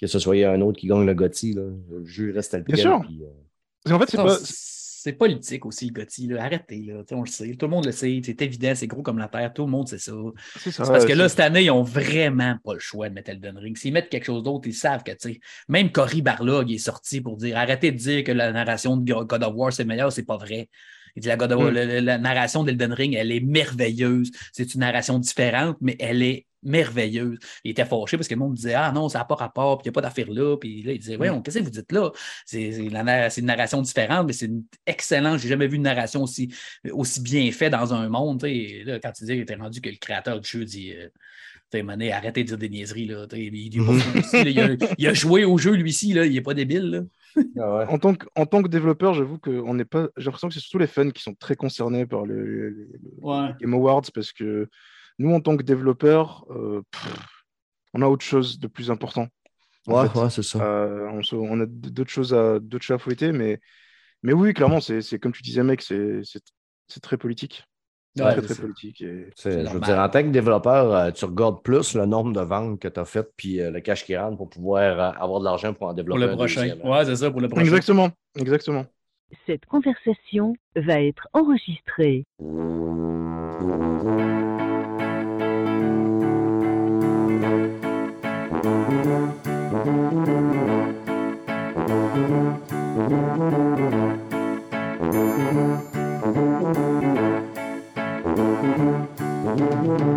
que ce soit un autre qui gagne le Gotti. Le jeu reste tel Bien sûr. euh, en fait, c'est pas. C'est politique aussi, le Gotti. là. Arrêtez, là. On le sait. Tout le monde le sait. C'est évident, c'est gros comme la terre. Tout le monde sait ça. C'est ça. C'est parce que là, cette année, ils n'ont vraiment pas le choix de mettre Elden Ring. S'ils mettent quelque chose d'autre, ils savent que, tu sais, même Cory Barlog est sorti pour dire arrêtez de dire que la narration de God of War, c'est meilleur, c'est pas vrai. Il dit la, God of War- Mm. la, la- la narration d'Elden Ring, elle est merveilleuse. C'est une narration différente, mais elle est merveilleuse. Il était fâché parce que le monde disait Ah non, ça n'a pas rapport, puis il n'y a pas d'affaire là. Puis là, il disait Voyons, qu'est-ce que vous dites là? C'est une narration différente, mais c'est une excellente. J'ai jamais vu une narration aussi, aussi bien faite dans un monde. Là, quand tu dis tu es rendu que le créateur du jeu dit euh, Mané, arrêtez de dire des niaiseries. Là. Sais, Il, a, il a joué au jeu, lui-ci, là. il n'est pas débile. Là. Ah ouais. En tant que, en tant que développeur, j'avoue que on n'est pas. J'ai l'impression que c'est surtout les fans qui sont très concernés par le, le- le- Ouais. Game Awards parce que nous, en tant que développeurs, euh, pff, on a autre chose de plus important. en Ouais, fait. ouais, c'est ça. Euh, on, se- on a d'autres choses à d'autres choses à fouetter, mais mais oui, clairement, c'est c'est comme tu disais, mec, c'est c'est- c'est très politique, C'est Ouais, très très politique. et- C'est- je veux dire, en tant que développeur, euh, tu regardes plus le nombre de ventes que tu as faites puis euh, le cash qui rentre pour pouvoir euh, avoir de l'argent pour en Pour développer le un prochain. deuxième. Ouais, c'est ça, pour le prochain. Exactement, exactement. Cette conversation va être enregistrée. Salut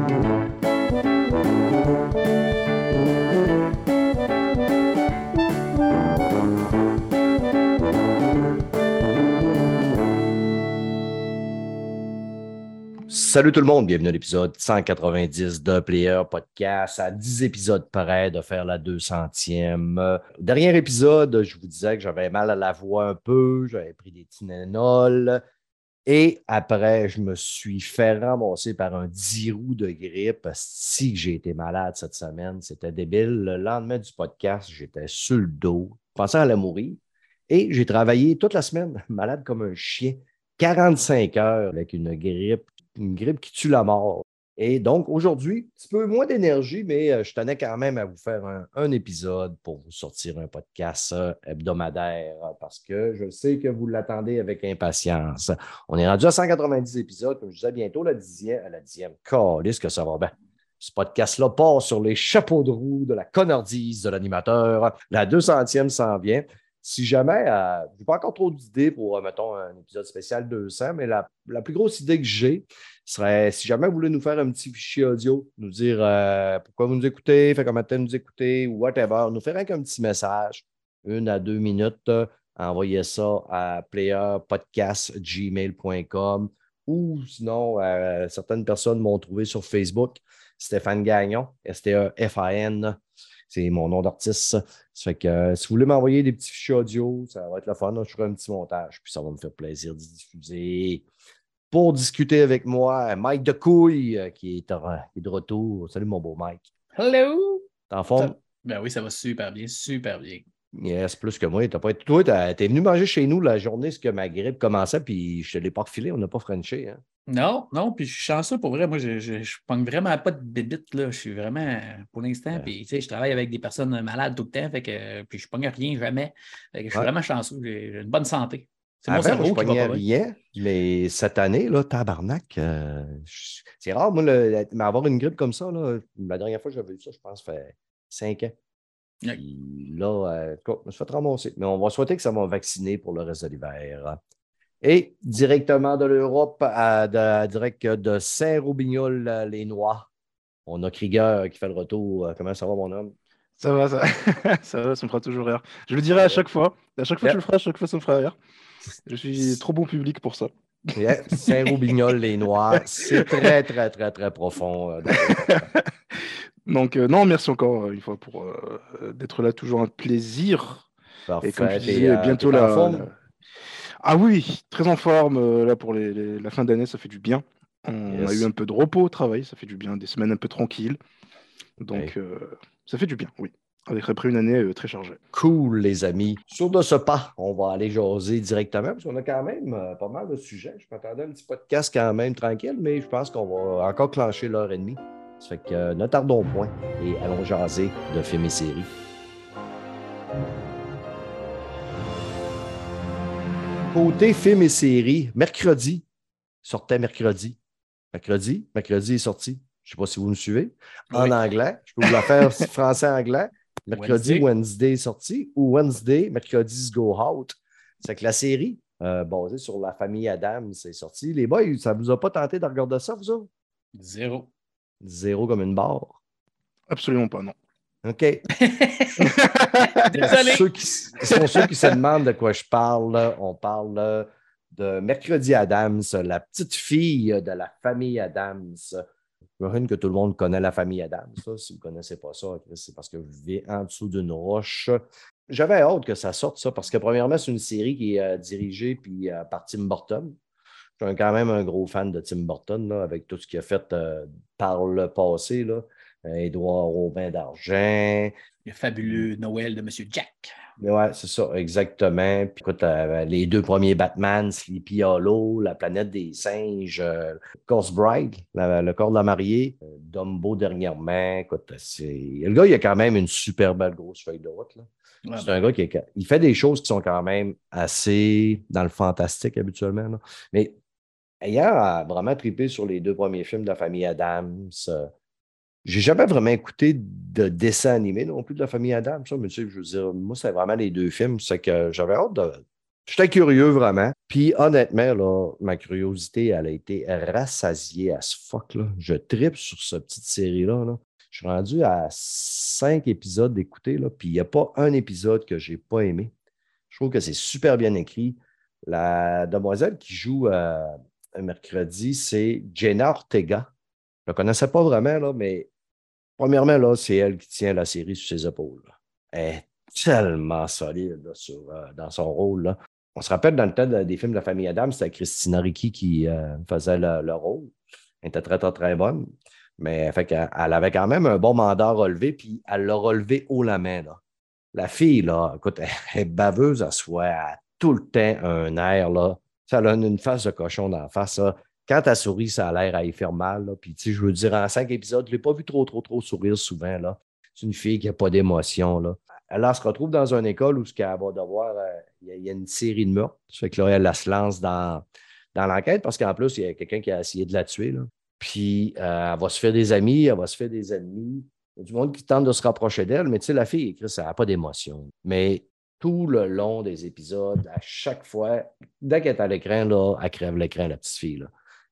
tout le monde, bienvenue à l'épisode 190 de Player Podcast, à 10 épisodes près de faire la 200e. Euh, Dernier épisode, je vous disais que j'avais mal à la voix un peu, j'avais pris des Tylenol et après, je me suis fait ramasser par un 10 roues de grippe. Si j'ai été malade cette semaine, c'était débile. Le lendemain du podcast, j'étais sur le dos, je pensais à la mourir et j'ai travaillé toute la semaine, malade comme un chien. 45 heures avec une grippe, une grippe qui tue la mort. Et donc, aujourd'hui, un petit peu moins d'énergie, mais euh, je tenais quand même à vous faire un, épisode pour vous sortir un podcast euh, hebdomadaire euh, parce que je sais que vous l'attendez avec impatience. On est rendu à 190 épisodes, comme je disais, bientôt la dixième, à la dixième. Calisse que ça va bien. Ce podcast-là part sur les chapeaux de roue de la connardise de l'animateur. La 200e s'en vient. Si jamais, euh, je n'ai pas encore trop d'idées pour, euh, mettons, un épisode spécial 200, mais la, plus grosse idée que j'ai serait, si jamais vous voulez nous faire un petit fichier audio, nous dire euh, pourquoi vous nous écoutez, fait temps vous nous écoutez, ou whatever, nous faire un petit message, une à deux minutes, envoyez ça à playerpodcast.gmail.com ou sinon, certaines personnes m'ont trouvé sur Facebook, Stéphane Gagnon, S-T-E-F-A-N. C'est mon nom d'artiste. Ça fait que euh, si vous voulez m'envoyer des petits fichiers audio, ça va être le fun. Je ferai un petit montage, puis ça va me faire plaisir d'y diffuser. Pour discuter avec moi, Mike de Couille, euh, qui est, en- qui est de retour. Salut mon beau Mike. Hello! T'es en forme? Ben oui, ça va super bien, super bien. Yes, plus que moi. T'as pas été... Toi, t'es venu manger chez nous la journée ce que ma grippe commençait, puis je te l'ai pas refilé, on n'a pas frenché. Hein? Non, non, puis je suis chanceux pour vrai. Moi, je, je, je pogne vraiment pas de bébite, là. Je suis vraiment, pour l'instant, Ouais. puis tu sais, je travaille avec des personnes malades tout le temps, fait que, puis je pogne rien jamais. Fait que je suis Ouais. vraiment chanceux. J'ai une bonne santé. C'est mon cerveau je qui va pas rien, mais cette année, là, tabarnak, euh, c'est rare, moi, le- mais avoir une grippe comme ça, là, la dernière fois que j'avais eu ça, je pense, ça fait cinq ans. Puis là, euh, en tout cas, je me suis fait ramasser. Mais on va souhaiter que ça va vacciner pour le reste de l'hiver. Et directement de l'Europe, à, de- direct de Saint-Robignol-les-Noix, on a Krieger qui fait le retour. Euh, Comment ça va, mon homme? Ça va, ça, ça va, ça me fera toujours rire. Je le dirai à chaque fois. À chaque fois que je le ferai, à chaque fois, ça me fera rire. Je suis trop bon public pour ça. Yeah, Saint-Robignol-les-Noix, c'est très, très, très, très profond. euh, Donc, euh, non, merci encore une fois pour euh, d'être là. Toujours un plaisir. Et comme Parfait. disais, euh, bientôt la, la- Ah oui, très en forme. euh, là, pour les- les- la fin d'année, ça fait du bien. On Yes. a eu un peu de repos au travail, ça fait du bien. Des semaines un peu tranquilles. Donc, euh, ça fait du bien, oui. Avec après une année euh, très chargée. Cool, les amis. Sur de ce pas, on va aller jaser directement parce qu'on a quand même euh, pas mal de sujets. Je m'attendais à un petit podcast quand même tranquille, mais je pense qu'on va encore clencher l'heure et demie. Ça fait que ne tardons point et allons jaser de films et séries. Côté film et séries, mercredi, sortait mercredi. Mercredi, mercredi est sorti. Je ne sais pas si vous me suivez. En Oui. anglais, je peux vous la faire français-anglais. Mercredi, Wednesday. Wednesday. est sorti. Ou Wednesday, mercredi, Go Out. C'est que la série, euh, basée sur la famille Adams, c'est sorti. Les boys, ça ne vous a pas tenté de regarder ça, vous autres? Zéro. Zéro comme une barre. Absolument pas, non. OK? Désolé. Ceux qui, sont ceux qui se demandent de quoi je parle, là, on parle là, de Mercredi Adams, la petite fille de la famille Adams. J'imagine que tout le monde connaît la famille Adams. ça. Si vous ne connaissez pas ça, c'est parce que vous vivez en dessous d'une roche. J'avais hâte que ça sorte, ça, parce que premièrement, c'est une série qui est euh, dirigée puis, euh, par Tim Burton. Je suis quand même un gros fan de Tim Burton, là, avec tout ce qu'il a fait euh, par le passé. Là. Édouard Robin d'Argent, Le fabuleux Noël de M. Jack. ouais, c'est ça, exactement. Puis écoute, euh, les deux premiers Batman, Sleepy Hollow, La planète des singes, euh, Ghost Bride, la- le corps de la mariée, euh, Dumbo dernièrement. Écoute, c'est... le gars, il a quand même une super belle grosse feuille de route. là. Ouais, C'est un gars qui est- il fait des choses qui sont quand même assez dans le fantastique habituellement. là. Mais ayant vraiment trippé sur les deux premiers films de la famille Adams, euh, j'ai jamais vraiment écouté de dessin animé non plus de la famille Adams. Ça, mais tu sais, je veux dire, moi, c'est vraiment les deux films. C'est que j'avais hâte de. J'étais curieux vraiment. Puis honnêtement, là, ma curiosité, elle a été rassasiée à ce fuck. Là. Je tripe sur cette petite série-là. là. Je suis rendu à cinq épisodes d'écouter, puis il n'y a pas un épisode que je n'ai pas aimé. Je trouve que c'est super bien écrit. La demoiselle qui joue euh, un mercredi, c'est Jenna Ortega. Je ne connaissais pas vraiment, là, mais premièrement, là, c'est elle qui tient la série sur ses épaules. Elle est tellement solide là, sur, euh, dans son rôle. là. On se rappelle dans le temps de- des films de la famille Adams, c'était Christina Ricci qui euh, faisait le, le rôle. Elle était très, très, très bonne. Mais fait qu'elle- elle avait quand même un bon mandat à relever, puis elle l'a relevé haut la main. Là. La fille, là, écoute, elle est baveuse à soi, elle a tout le temps un air, là. Ça donne une face de cochon dans la face, là. Quand elle sourit, ça a l'air à y faire mal. Puis, tu sais, je veux dire, en cinq épisodes, je ne l'ai pas vu trop, trop, trop sourire souvent, là. C'est une fille qui n'a pas d'émotion, là. Elle, elle se retrouve dans une école où ce qu'elle va devoir, euh, il y a- une série de meurtres. Ça fait que là, elle, se lance dans, dans l'enquête parce qu'en plus, il y a quelqu'un qui a essayé de la tuer. Puis, euh, elle va se faire des amis, elle va se faire des ennemis. Il y a du monde qui tente de se rapprocher d'elle, mais tu sais, la fille, elle n'a pas d'émotion. Mais tout le long des épisodes, à chaque fois, dès qu'elle est à l'écran, là, elle crève l'écran, la petite fille.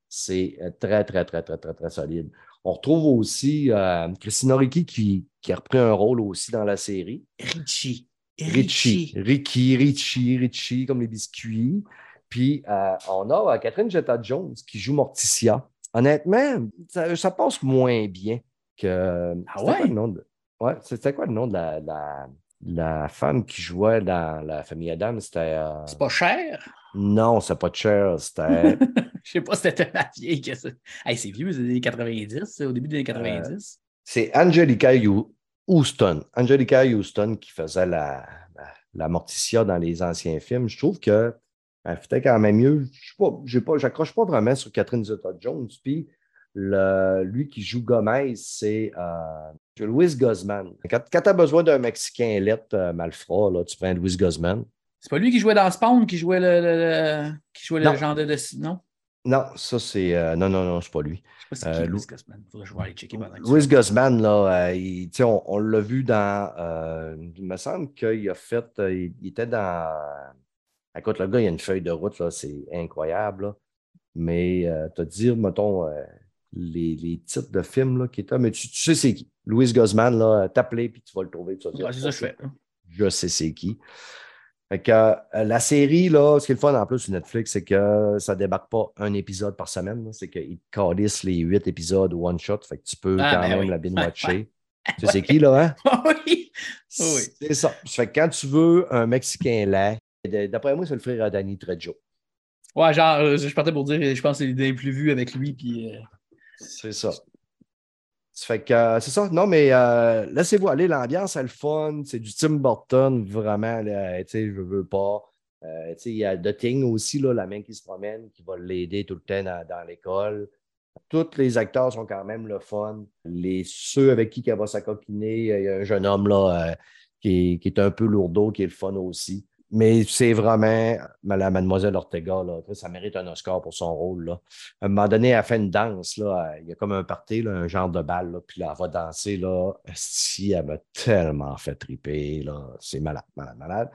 C'est euh, très, très, très, très, très, très solide. On retrouve aussi euh, Christina Ricci qui, qui a repris un rôle aussi dans la série. Richie. Richie. Ricky, Richie, Richie, comme les biscuits. Puis, euh, on a Catherine Jetta-Jones qui joue Morticia. Honnêtement, ça, ça passe moins bien que. Ah quoi ouais? le nom de- Ouais, c'était quoi le nom de la, la, la femme qui jouait dans la famille Adam? C'était. euh, C'est pas cher. Non, c'est pas cher. C'était. Je sais pas si c'était la vieille que ça. Hey, c'est vieux, c'est des années 90, c'est au début des années 90. c'est Angelica Hou- Houston. Angelica Houston qui faisait la, la, la Morticia dans les anciens films. Je trouve que elle quand même mieux. Je pas, pas, pas vraiment sur Catherine Zeta-Jones. Puis le- lui qui joue Gomez, c'est euh, Louis Guzman. Quand, quand tu as besoin d'un Mexicain lettre euh, malfrat, là, tu prends Louis Guzman. C'est pas lui qui jouait dans Spawn, qui jouait le, le- le- qui jouait Non. le genre de. de- Non? Non, ça c'est. euh, non, non, non, c'est pas lui. Je sais pas c'est Euh, qui, Lou- Louis Guzman. Je vais aller checker pendant Louis Guzman, là, euh, il- on, on l'a vu dans. euh, il me semble qu'il a fait. il, il était dans. Écoute, le gars, il a une feuille de route, là, c'est incroyable. là. Mais te dire, mettons, les, les titres de films là, qui étaient. Mais tu, tu sais c'est qui? Louis Guzman, là, t'appeler, puis tu vas le trouver. Ouais, c'est ça que je fais. je sais c'est qui. Fait que, euh, la série, là, ce qui est le fun en plus sur Netflix, c'est que ça ne débarque pas un épisode par semaine. C'est qu'ils te calissent les huit épisodes one shot. Fait que tu peux Ah, quand ben même oui. la bien Ouais, watcher. Tu sais qui, là, hein? oui. Oui. C'est ça. Fait que quand tu veux un Mexicain là, d'après moi, c'est le frère à Danny Trejo. Ouais, genre, euh, je partais pour dire, je pense que c'est l'idée plus vue avec lui. Puis, euh, C'est ça. Fait que euh, c'est ça. Non, mais euh, laissez-vous aller. L'ambiance, elle fun. C'est du Tim Burton, vraiment. là, je veux pas. Euh, il y a The aussi, là, la main qui se promène, qui va l'aider tout le temps dans, l'école. Tous les acteurs sont quand même le fun. Les, ceux avec qui elle va s'acoquiner, il y a un jeune homme là, euh, qui, qui est un peu lourdeau, qui est le fun aussi. Mais c'est vraiment mademoiselle Ortega, là, ça mérite un Oscar pour son rôle. Là. À un moment donné, elle fait une danse, là, il y a comme un party, là, un genre de balle, là, puis là, elle va danser. Là. Si, elle m'a tellement fait triper. Là. C'est malade, malade, malade.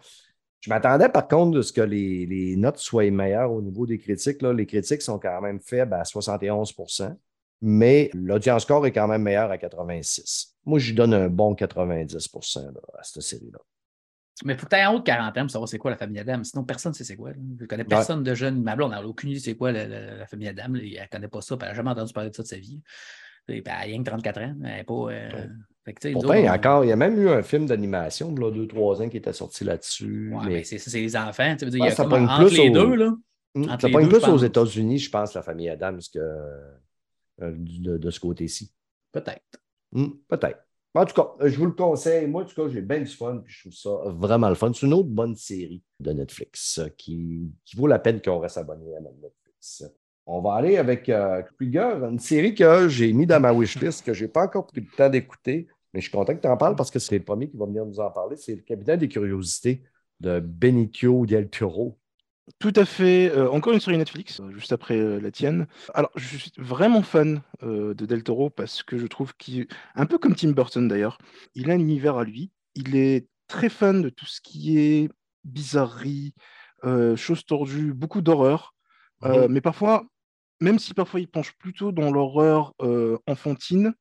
Je m'attendais par contre de ce que les, notes soient meilleures au niveau des critiques. Là. Les critiques sont quand même faibles à 71% mais l'audience score est quand même meilleur à 86. Moi, je lui donne un bon 90% à cette série-là. Mais il faut que tu aies en haut de 40 ans pour savoir c'est quoi la famille Adam. Sinon, personne ne sait c'est quoi. Je ne connais personne de jeune. Ma blonde n'a aucune idée c'est quoi la, famille Adam. Elle ne connaît pas ça. Elle n'a jamais entendu parler de ça de sa vie. Ben, elle a rien que 34 ans. Elle n'est pas. Euh... il, y a encore, il y a même eu un film d'animation, de 2-3 ans, qui était sorti là-dessus. Ouais, mais, c'est les enfants. Tu veux dire, il y a ça comme, entre les deux. Là, hmm, ça pogne plus aux États-Unis, je pense, la famille Adams, que euh, de, de, ce côté-ci. Peut-être. Hmm, peut-être. En tout cas, euh, je vous le conseille. Moi, en tout cas, j'ai bien du fun. Puis je trouve ça vraiment le fun. C'est une autre bonne série de Netflix euh, qui, vaut la peine qu'on reste abonné à Netflix. On va aller avec euh, Krieger, une série que j'ai mis dans ma wishlist, que je n'ai pas encore pris le temps d'écouter, mais je suis content que tu en parles parce que c'est le premier qui va venir nous en parler. C'est le Capitaine des curiosités de Benicio del Toro. Tout à fait. Euh, encore une série Netflix, euh, juste après euh, la tienne. Alors, je suis vraiment fan de Del Toro parce que je trouve qu'il, un peu comme Tim Burton d'ailleurs, il a un univers à lui. Il est très fan de tout ce qui est bizarrerie, choses tordues, beaucoup d'horreur. Mais parfois, même si parfois il penche plutôt dans l'horreur enfantine,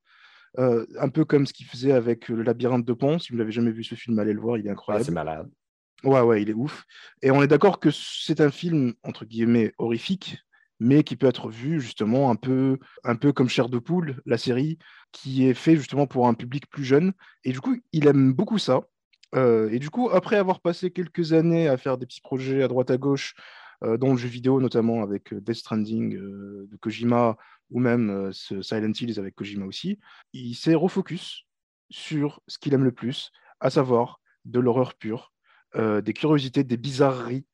un peu comme ce qu'il faisait avec Le Labyrinthe de Pan. Si vous n'avez jamais vu ce film, allez le voir, il est incroyable. c'est malade. Ouais, ouais, il est ouf. Et on est d'accord que c'est un film, entre guillemets, horrifique, mais qui peut être vu justement un peu, un peu comme Cher de Poule, la série, qui est fait justement pour un public plus jeune. Et du coup, il aime beaucoup ça. Euh, et du coup, après avoir passé quelques années à faire des petits projets à droite à gauche, euh, dans le jeu vidéo, notamment avec euh, Death Stranding de Kojima, ou même Silent Hills avec Kojima aussi, il s'est refocus sur ce qu'il aime le plus, à savoir de l'horreur pure, euh, des curiosités, des bizarreries.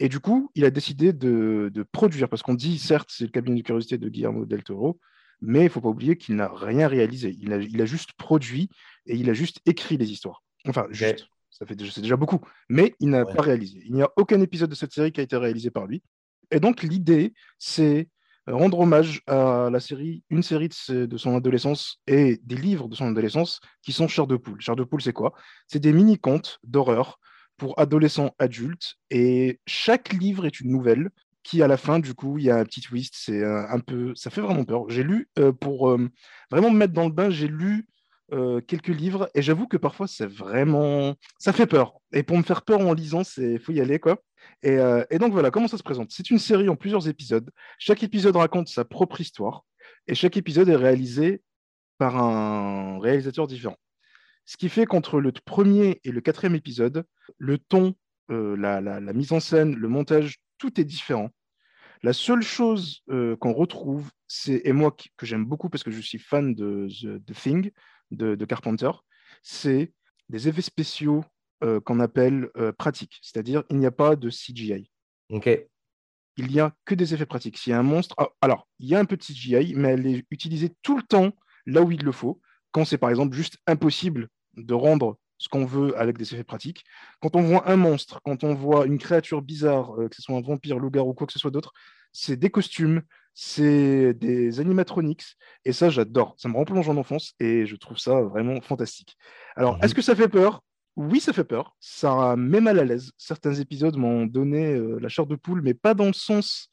Et du coup, il a décidé de, produire, parce qu'on dit, certes, c'est le cabinet de curiosité de Guillermo del Toro, mais il ne faut pas oublier qu'il n'a rien réalisé. Il a, il a, juste produit et il a juste écrit les histoires. Enfin, juste, ça fait c'est déjà beaucoup, mais il n'a pas réalisé. Il n'y a aucun épisode de cette série qui a été réalisé par lui. Et donc, l'idée, c'est rendre hommage à la série, une série de, de, son adolescence et des livres de son adolescence qui sont Cher de Poule. Cher de Poule, c'est quoi? C'est des mini-contes d'horreur pour adolescents adultes. Et chaque livre est une nouvelle qui, à la fin, du coup, il y a un petit twist. C'est un, peu, ça fait vraiment peur. J'ai lu, euh, pour euh, vraiment me mettre dans le bain, j'ai lu euh, quelques livres et j'avoue que parfois, c'est vraiment, ça fait peur. Et pour me faire peur en lisant, c'est faut y aller, quoi. Et donc voilà, comment ça se présente? C'est une série en plusieurs épisodes. Chaque épisode raconte sa propre histoire et chaque épisode est réalisé par un réalisateur différent. Ce qui fait qu'entre le premier et le quatrième épisode, le ton, euh, la, mise en scène, le montage, tout est différent. La seule chose euh, qu'on retrouve, c'est, et moi que j'aime beaucoup parce que je suis fan de The, Thing de, Carpenter, c'est des effets spéciaux euh, qu'on appelle pratiques, c'est-à-dire il n'y a pas de CGI. Ok. Il n'y a que des effets pratiques. S'il y a un monstre, ah, alors il y a un peu de CGI, mais elle est utilisée tout le temps là où il le faut quand c'est par exemple juste impossible de rendre ce qu'on veut avec des effets pratiques. Quand on voit un monstre, quand on voit une créature bizarre, euh, que ce soit un vampire, loup-garou ou quoi que ce soit d'autre, c'est des costumes, c'est des animatronics, et ça j'adore. Ça me rend en enfance et je trouve ça vraiment fantastique. Alors, mhm. est-ce que ça fait peur? Oui, ça fait peur. Ça met mal à l'aise. Certains épisodes m'ont donné euh, la chair de poule, mais pas dans le sens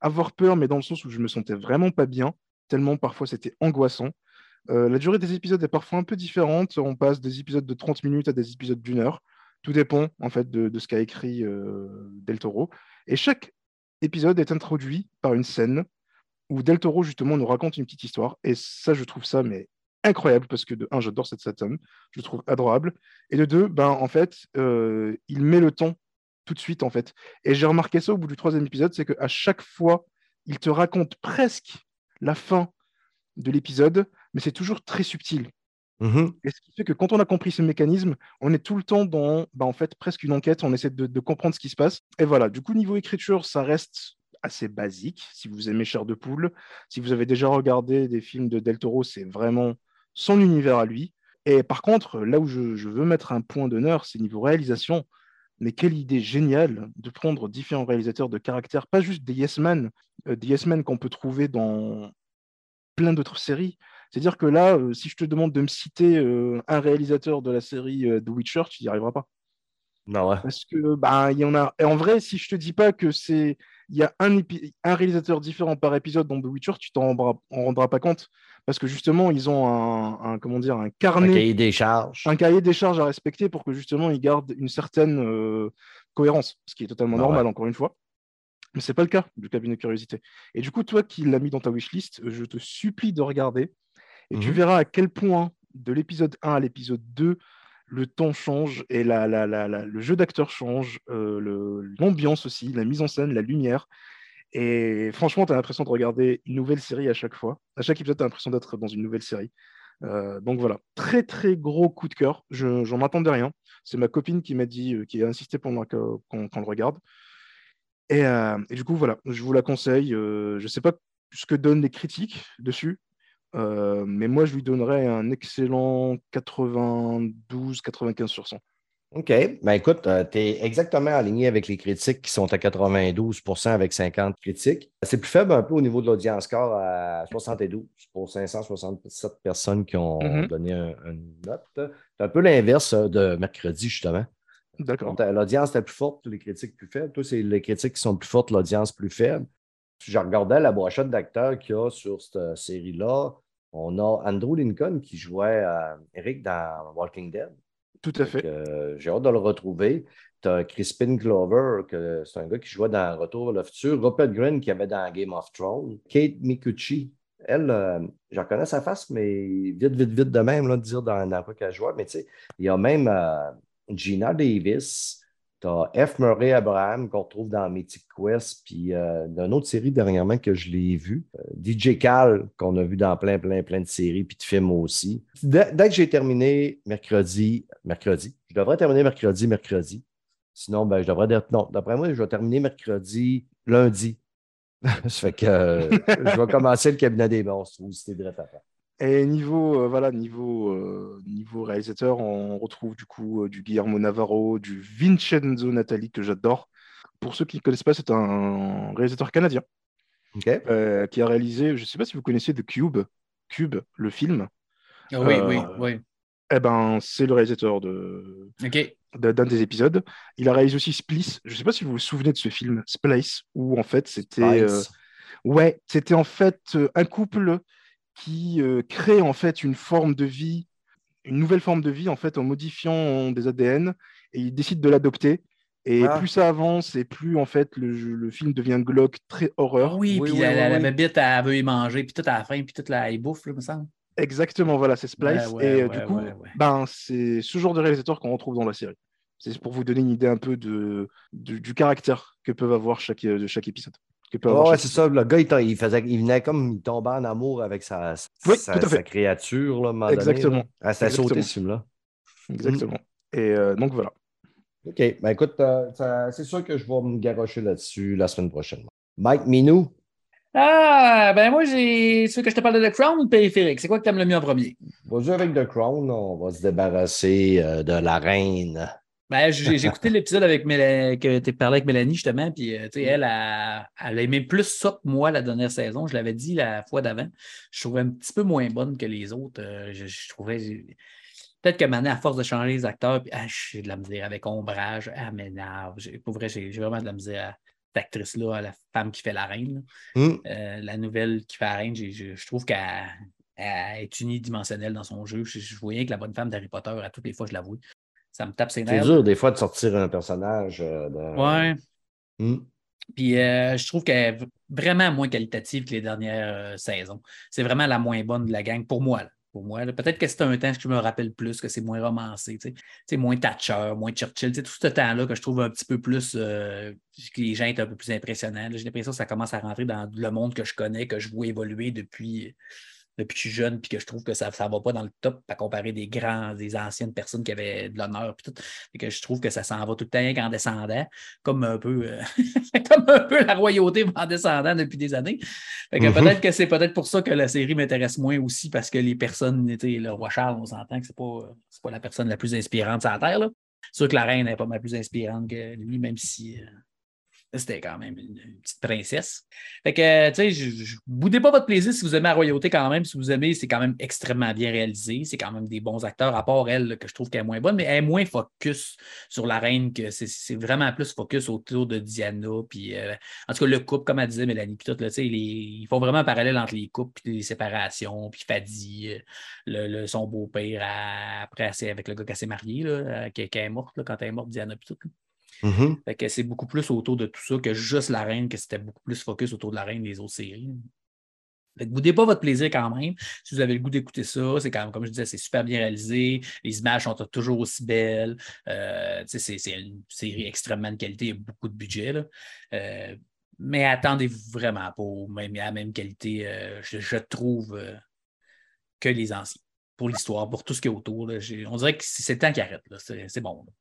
avoir peur, mais dans le sens où je me sentais vraiment pas bien, tellement parfois c'était angoissant. Euh, la durée des épisodes est parfois un peu différente. On passe des épisodes de 30 minutes à des épisodes d'une heure. Tout dépend en fait de, ce qu'a écrit euh, Del Toro. Et chaque épisode est introduit par une scène où Del Toro justement nous raconte une petite histoire. Et ça, je trouve ça mais incroyable parce que de un, j'adore cette scène, je le trouve adorable. Et de deux, ben en fait, euh, il met le temps tout de suite en fait. Et j'ai remarqué ça au bout du troisième épisode, c'est qu'à chaque fois, il te raconte presque la fin de l'épisode, mais c'est toujours très subtil. Mm-hmm. Et ce qui fait que quand on a compris ce mécanisme, on est tout le temps dans bah, en fait, presque une enquête, on essaie de, comprendre ce qui se passe. Et voilà, du coup, niveau écriture, ça reste assez basique. Si vous aimez Cher de Poule, si vous avez déjà regardé des films de Del Toro, c'est vraiment son univers à lui. Et par contre, là où je, veux mettre un point d'honneur, c'est niveau réalisation. mais quelle idée géniale de prendre différents réalisateurs de caractère, pas juste des Yes Men, euh, des Yes Men qu'on peut trouver dans plein d'autres séries. C'est-à-dire que là, euh, si je te demande de me citer euh, un réalisateur de la série The Witcher, tu n'y arriveras pas. Non, ouais. Parce que bah, il y en a. Et en vrai, si je te dis pas que c'est il y a un, un réalisateur différent par épisode dans The Witcher, tu t'en rendras, pas compte. Parce que justement, ils ont un, comment dire, un carnet. Un cahier des charges. Un cahier des charges à respecter pour que justement, ils gardent une certaine euh, cohérence. Ce qui est totalement bah normal, encore une fois. Mais ce n'est pas le cas du cabinet de curiosité. Et du coup, toi qui l'as mis dans ta wishlist, je te supplie de regarder. Et tu mhm. verras à quel point, de l'épisode 1 à l'épisode 2, le temps change et la, le jeu d'acteur change, euh, l'ambiance aussi, la mise en scène, la lumière. Et franchement, tu as l'impression de regarder une nouvelle série à chaque fois. À chaque épisode, tu as l'impression d'être dans une nouvelle série. Euh, donc voilà, très très gros coup de cœur. Je j'en attendais rien. C'est ma copine qui m'a dit, euh, qui a insisté moi qu'on le regarde. Et, et, du coup, voilà, je vous la conseille. je ne sais pas ce que donnent les critiques dessus. Euh, mais moi, je lui donnerais un excellent 92-95 sur 100. OK. Ben écoute, euh, tu es exactement aligné avec les critiques qui sont à 92% avec 50 critiques. C'est plus faible un peu au niveau de l'audience score à 72 pour 567 personnes qui ont mm-hmm. donné une note. C'est un peu l'inverse euh, de mercredi, justement. D'accord. L'audience est plus forte, les critiques plus faibles. Toi, c'est les critiques qui sont plus fortes, l'audience plus faible. Je regardais la brochette d'acteurs qu'il y a sur cette série-là. On a Andrew Lincoln qui jouait Eric dans Walking Dead. Tout à fait. Euh, j'ai hâte de le retrouver. Tu as Crispin Glover, que c'est un gars qui jouait dans Retour vers le futur. Rupert Green qui avait dans Game of Thrones. Kate Mikuchi. Elle, euh, je reconnais sa face, mais vite, vite, vite de même, là, de dire dans, dans quoi qu'elle jouait. Mais tu sais, il y a même euh, Gina Davis, tu as F. Murray Abraham qu'on retrouve dans Mythic Quest, puis euh, d'une autre série dernièrement que je l'ai vu. Euh, DJ Cal, qu'on a vu dans plein, plein, plein de séries, puis de films aussi. Dès, que j'ai terminé mercredi, mercredi, je devrais terminer mercredi, mercredi. Sinon, ben, je devrais dire, non, d'après moi, je vais terminer mercredi, lundi. ça fait que euh, je vais commencer le cabinet des monstres, ou c'était direct à faire. Et niveau, euh, voilà, niveau, euh, niveau réalisateur, on retrouve du coup euh, du Guillermo Navarro, du Vincenzo Natali que j'adore. Pour ceux qui ne connaissent pas, c'est un réalisateur canadien qui a réalisé, je ne sais pas si vous connaissez The Cube, Cube, le film. Ah oui, oui, oui. Eh ben, c'est le réalisateur de d'un des épisodes. Il a réalisé aussi Splice. Je ne sais pas si vous vous souvenez de ce film, Splice, où en fait c'était, ouais, c'était en fait un couple qui euh, crée en fait une forme de vie, une nouvelle forme de vie en fait en modifiant des ADN et il décide de l'adopter. Et ah. plus ça avance et plus en fait le, film devient glauque, très horreur. Oui, puis la, elle veut y manger, puis tout à la fin, puis toute la bouffe, là, me semble. Exactement, voilà, c'est Splice. et euh, du coup, ben, c'est ce genre de réalisateur qu'on retrouve dans la série. C'est pour vous donner une idée un peu de, du caractère que peuvent avoir chaque, de chaque épisode ouais, c'est ça. Le gars, il, faisait, il venait comme il tombait en amour avec sa, sa, créature. Là, Exactement. Ah, ça a sauté ce film-là. Exactement. Et euh, donc voilà. OK. Ben écoute, euh, c'est sûr que je vais me garocher là-dessus la semaine prochaine. Mike Minou? Ah, ben moi, j'ai. Ce que je te parle de The Crown ou de Périphérique? C'est quoi que tu aimes le mieux en premier? Vas-y avec The Crown. On va se débarrasser euh, de la reine. Ben, j'ai écouté l'épisode avec que tu parlais avec Mélanie, justement, puis euh, elle, a, elle a aimé plus ça que moi la dernière saison. Je l'avais dit la fois d'avant. Je trouvais un petit peu moins bonne que les autres. Euh, je, trouvais. Peut-être que maintenant, à force de changer les acteurs, puis ah, j'ai de la misère avec ombrage, ah, m'énerve. Pour vrai, j'ai vraiment de la misère à cette actrice-là, la femme qui fait la reine. Hmm. Euh, la nouvelle qui fait la reine, je, trouve qu'elle est unidimensionnelle dans son jeu. Je, je, voyais que la bonne femme d'Harry Potter, à toutes les fois, je l'avoue ça me tape ses nerfs. C'est dur des fois de sortir un personnage. Euh, ouais. Hmm. Puis euh, je trouve qu'elle est vraiment moins qualitative que les dernières euh, saisons. C'est vraiment la moins bonne de la gang pour moi. Pour moi, peut-être que c'est un temps que je me rappelle plus, que c'est moins romancé, c'est moins Thatcher, moins Churchill, tout ce temps-là que je trouve un petit peu plus, que les gens étaient un peu plus impressionnants. J'ai l'impression que ça commence à rentrer dans le monde que je connais, que je vois évoluer depuis depuis que je suis jeune, puis que je trouve que ça ne va pas dans le top à comparer des grands, des anciennes personnes qui avaient de l'honneur, puis tout. Et que je trouve que ça s'en va tout le temps en descendant, comme un peu, euh, comme un peu la royauté en descendant depuis des années. Mm-hmm. peut-être que c'est peut-être pour ça que la série m'intéresse moins aussi, parce que les personnes, le roi Charles, on s'entend que ce n'est pas, pas la personne la plus inspirante sur la Terre. Là. C'est sûr que la reine est pas mal plus inspirante que lui, même si euh, c'était quand même une, petite princesse. Fait que, tu sais, je, je- boudez pas votre plaisir si vous aimez la royauté quand même. Si vous aimez, c'est quand même extrêmement bien réalisé. C'est quand même des bons acteurs, à part elle, que je trouve qu'elle est moins bonne, mais elle est moins focus sur la reine que c'est- vraiment plus focus autour de Diana. Puis, euh, en tout cas, le couple, comme elle disait Mélanie, puis tout, là, les- ils font vraiment un parallèle entre les couples, puis les séparations, puis Fadi, euh, le, son beau-père, après, avec le gars qui s'est marié, euh, qui, est morte, quand elle est morte, Diana, puis tout. Mhm. Fait que c'est beaucoup plus autour de tout ça que juste la reine, que c'était beaucoup plus focus autour de la reine des autres séries. Fait que boudez pas votre plaisir quand même. Si vous avez le goût d'écouter ça, c'est quand même, comme je disais, c'est super bien réalisé. Les images sont toujours aussi belles. Euh, c'est une série extrêmement de qualité, il y a beaucoup de budget. là. Euh, mais attendez-vous vraiment pas même, à la même qualité, euh, je, je trouve, que les anciens. Pour l'histoire, pour tout ce qui est autour. là. On dirait que c'est le temps qui arrête. C'est c'est bon. là.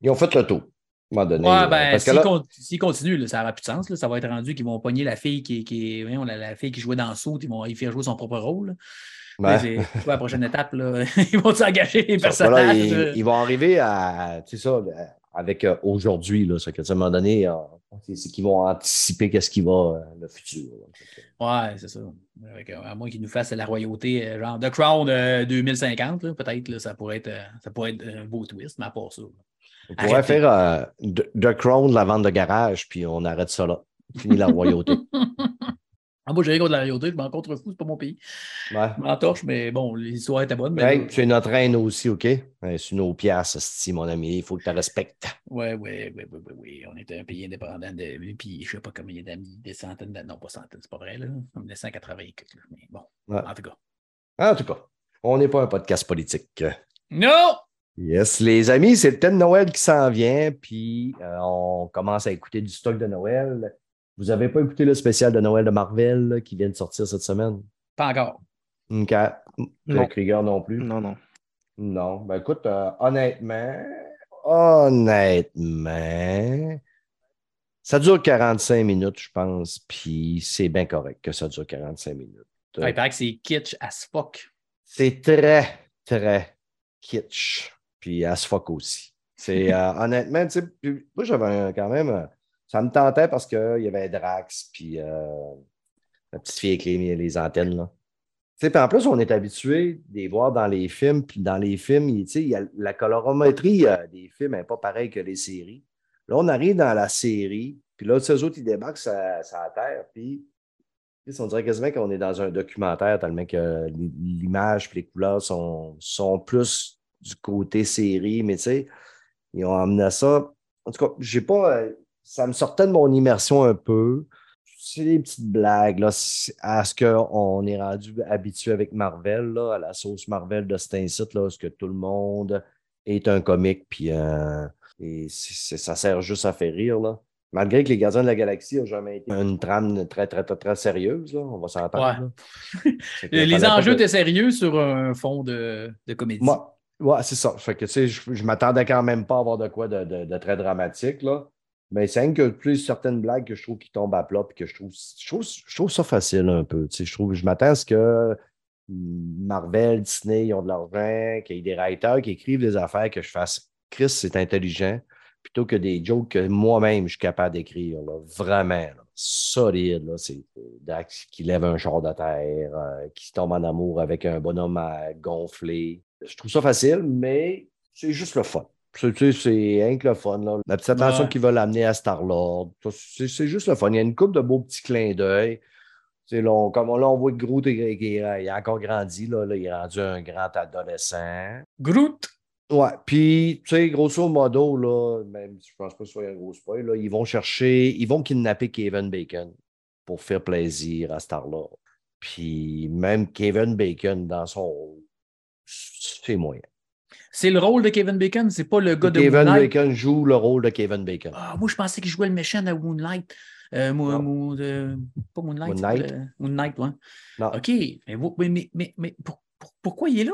Ils ont fait le tour. Moment donné. Ouais, ben, s'ils là- con- s'ils continuent, là, ça n'aura plus de sens. là. Ça va être rendu qu'ils vont pogner la fille qui, qui voyons, la, la fille qui jouait dans le saut, ils vont y faire jouer son propre rôle. Mais quoi la prochaine étape? Ils vont s'engager les personnages. ils, ils vont arriver à, tu sais ça, euh, avec euh, aujourd'hui, ça que, à un moment donné, euh, c'est qu'ils vont anticiper qu'est-ce qui va, euh, le futur. là. Ouais, c'est ça. À moins qu'ils nous fassent la royauté, genre The Crown euh, 2050, là, peut-être, ça pourrait être, ça pourrait être un beau twist, mais à part ça. On pourrait Arrêtez. faire euh, Crown, la vente de garage, puis on arrête ça là. Fini la royauté. Ah, moi, j'ai rien contre la royauté, je m'en contre fou, c'est pas mon pays. Ouais. Je m'en torche, mais bon, l'histoire était bonne. Mais Hey, là- c'est notre reine aussi, OK? C'est nos pièces, sti, mon ami. Il faut que tu respectes. Ouais, ouais, ouais, ouais, ouais. On était un pays indépendant de. Puis je sais pas combien d'amis, des centaines d'années. Non, pas centaines, c'est pas vrai, là. En 1980, et quelques, là. mais bon. Ouais. En tout cas. En tout cas, on n'est pas un podcast politique. Non! Yes, les amis, c'est le thème de Noël qui s'en vient, puis euh, on commence à écouter du stock de Noël. Vous n'avez pas écouté le spécial de Noël de Marvel là, qui vient de sortir cette semaine? Pas encore. OK. Non. Krieger non plus? Non, non. Non. Ben écoute, euh, honnêtement, honnêtement, ça dure 45 minutes, je pense, puis c'est bien correct que ça dure 45 minutes. Ouais, il paraît que c'est kitsch as fuck. C'est très, très kitsch. Puis as fuck aussi. C'est euh, honnêtement, tu sais, moi j'avais quand même. euh, Ça me tentait parce qu'il y avait Drax, puis euh, la petite fille avec les, les antennes. Là. Puis en plus, on est habitué de les voir dans les films, puis dans les films, il, il la colorométrie des films n'est pas pareille que les séries. Là, on arrive dans la série, puis là, eux autres, ils débarquent sur la terre, puis on dirait quasiment qu'on est dans un documentaire tellement que l'image et les couleurs sont, sont plus du côté série, mais tu sais, ils ont amené ça. En tout cas, j'ai pas. euh, Ça me sortait de mon immersion un peu. C'est des petites blagues là, à ce qu'on est rendu habitué avec Marvel, là, à la sauce Marvel de cet incite, là, ce que tout le monde est un comique, puis euh, et ça sert juste à faire rire. Là. Malgré que les Gardiens de la Galaxie n'ont jamais été une trame très, très, très, très sérieuse, là, on va s'entendre. Ouais. Les enjeux étaient sérieux sur un fond de, de comédie. Moi, ouais, c'est ça. Fait que, tu sais, je, je m'attendais quand même pas à avoir de quoi de, de- très dramatique, là. Mais c'est que plus certaines blagues que je trouve qui tombent à plat, puis que je trouve, je trouve, je trouve ça facile un peu. Tu sais, je trouve, je m'attends à ce que Marvel, Disney, ils ont de l'argent, qu'il y ait des writers qui écrivent des affaires que je fasse. Chris, c'est intelligent, plutôt que des jokes que moi-même je suis capable d'écrire. là. Vraiment, là. solide. Là. C'est Dax qui lève un char de terre, euh, qui tombe en amour avec un bonhomme à gonfler. Je trouve ça facile, mais c'est juste le fun. C'est c'est rien que le fun. Là. La petite attention Ouais. qu'ils veulent amener à Star-Lord, c'est c'est juste le fun. Il y a une couple de beaux petits clins d'œil. Comme là, on voit que Groot, il, il- il a encore grandi. Là, là, il est rendu un grand adolescent. Groot! Ouais, puis, tu sais, grosso modo, là, même si je pense pas que ce soit un gros spoil, là, ils vont chercher, ils vont kidnapper Kevin Bacon pour faire plaisir à Star-Lord. Puis, même Kevin Bacon, dans son c'est moyen. C'est le rôle de Kevin Bacon, c'est pas le gars de Kevin Moonlight. Bacon joue le rôle de Kevin Bacon. Ah, moi, je pensais qu'il jouait le méchant de Moonlight. Euh, Mo- de- pas Moonlight. Moonlight. le- Moonlight, ouais. Non. OK. Mais, mais, mais, mais, mais pour- pour- pourquoi il est là?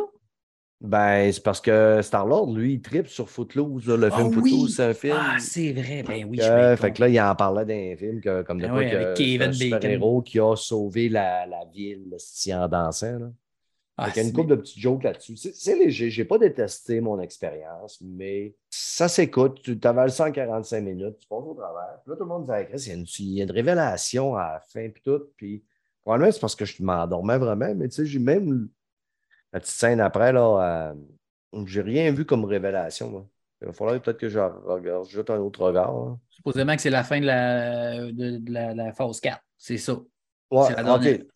Ben, c'est parce que Star-Lord, lui, il tripe sur Footloose. là. Le Ah film oui! Footloose, c'est un film. Ah, c'est vrai. Ben oui, je bien fait que là, il en parlait d'un film que, comme de Ben quoi oui, avec Kevin un Bacon. super-héros qui a sauvé la, la ville esti, en dansant. Là. Ah, il y a une couple de petits jokes là-dessus. C'est léger. Je n'ai pas détesté mon expérience, mais ça s'écoute. Tu avales 145 minutes, tu passes au travers. Puis là, tout le monde dit il y, a une, il y a une révélation à la fin, puis tout. Puis probablement, c'est parce que je m'endormais vraiment, mais tu sais, j'ai même la petite scène après, là, euh, j'ai rien vu comme révélation. moi. Il va falloir peut-être que je regarde, je jette un autre regard. là. Supposément que c'est la fin de la, de, de la, la phase 4. C'est ça. Ouais, C'est la OK.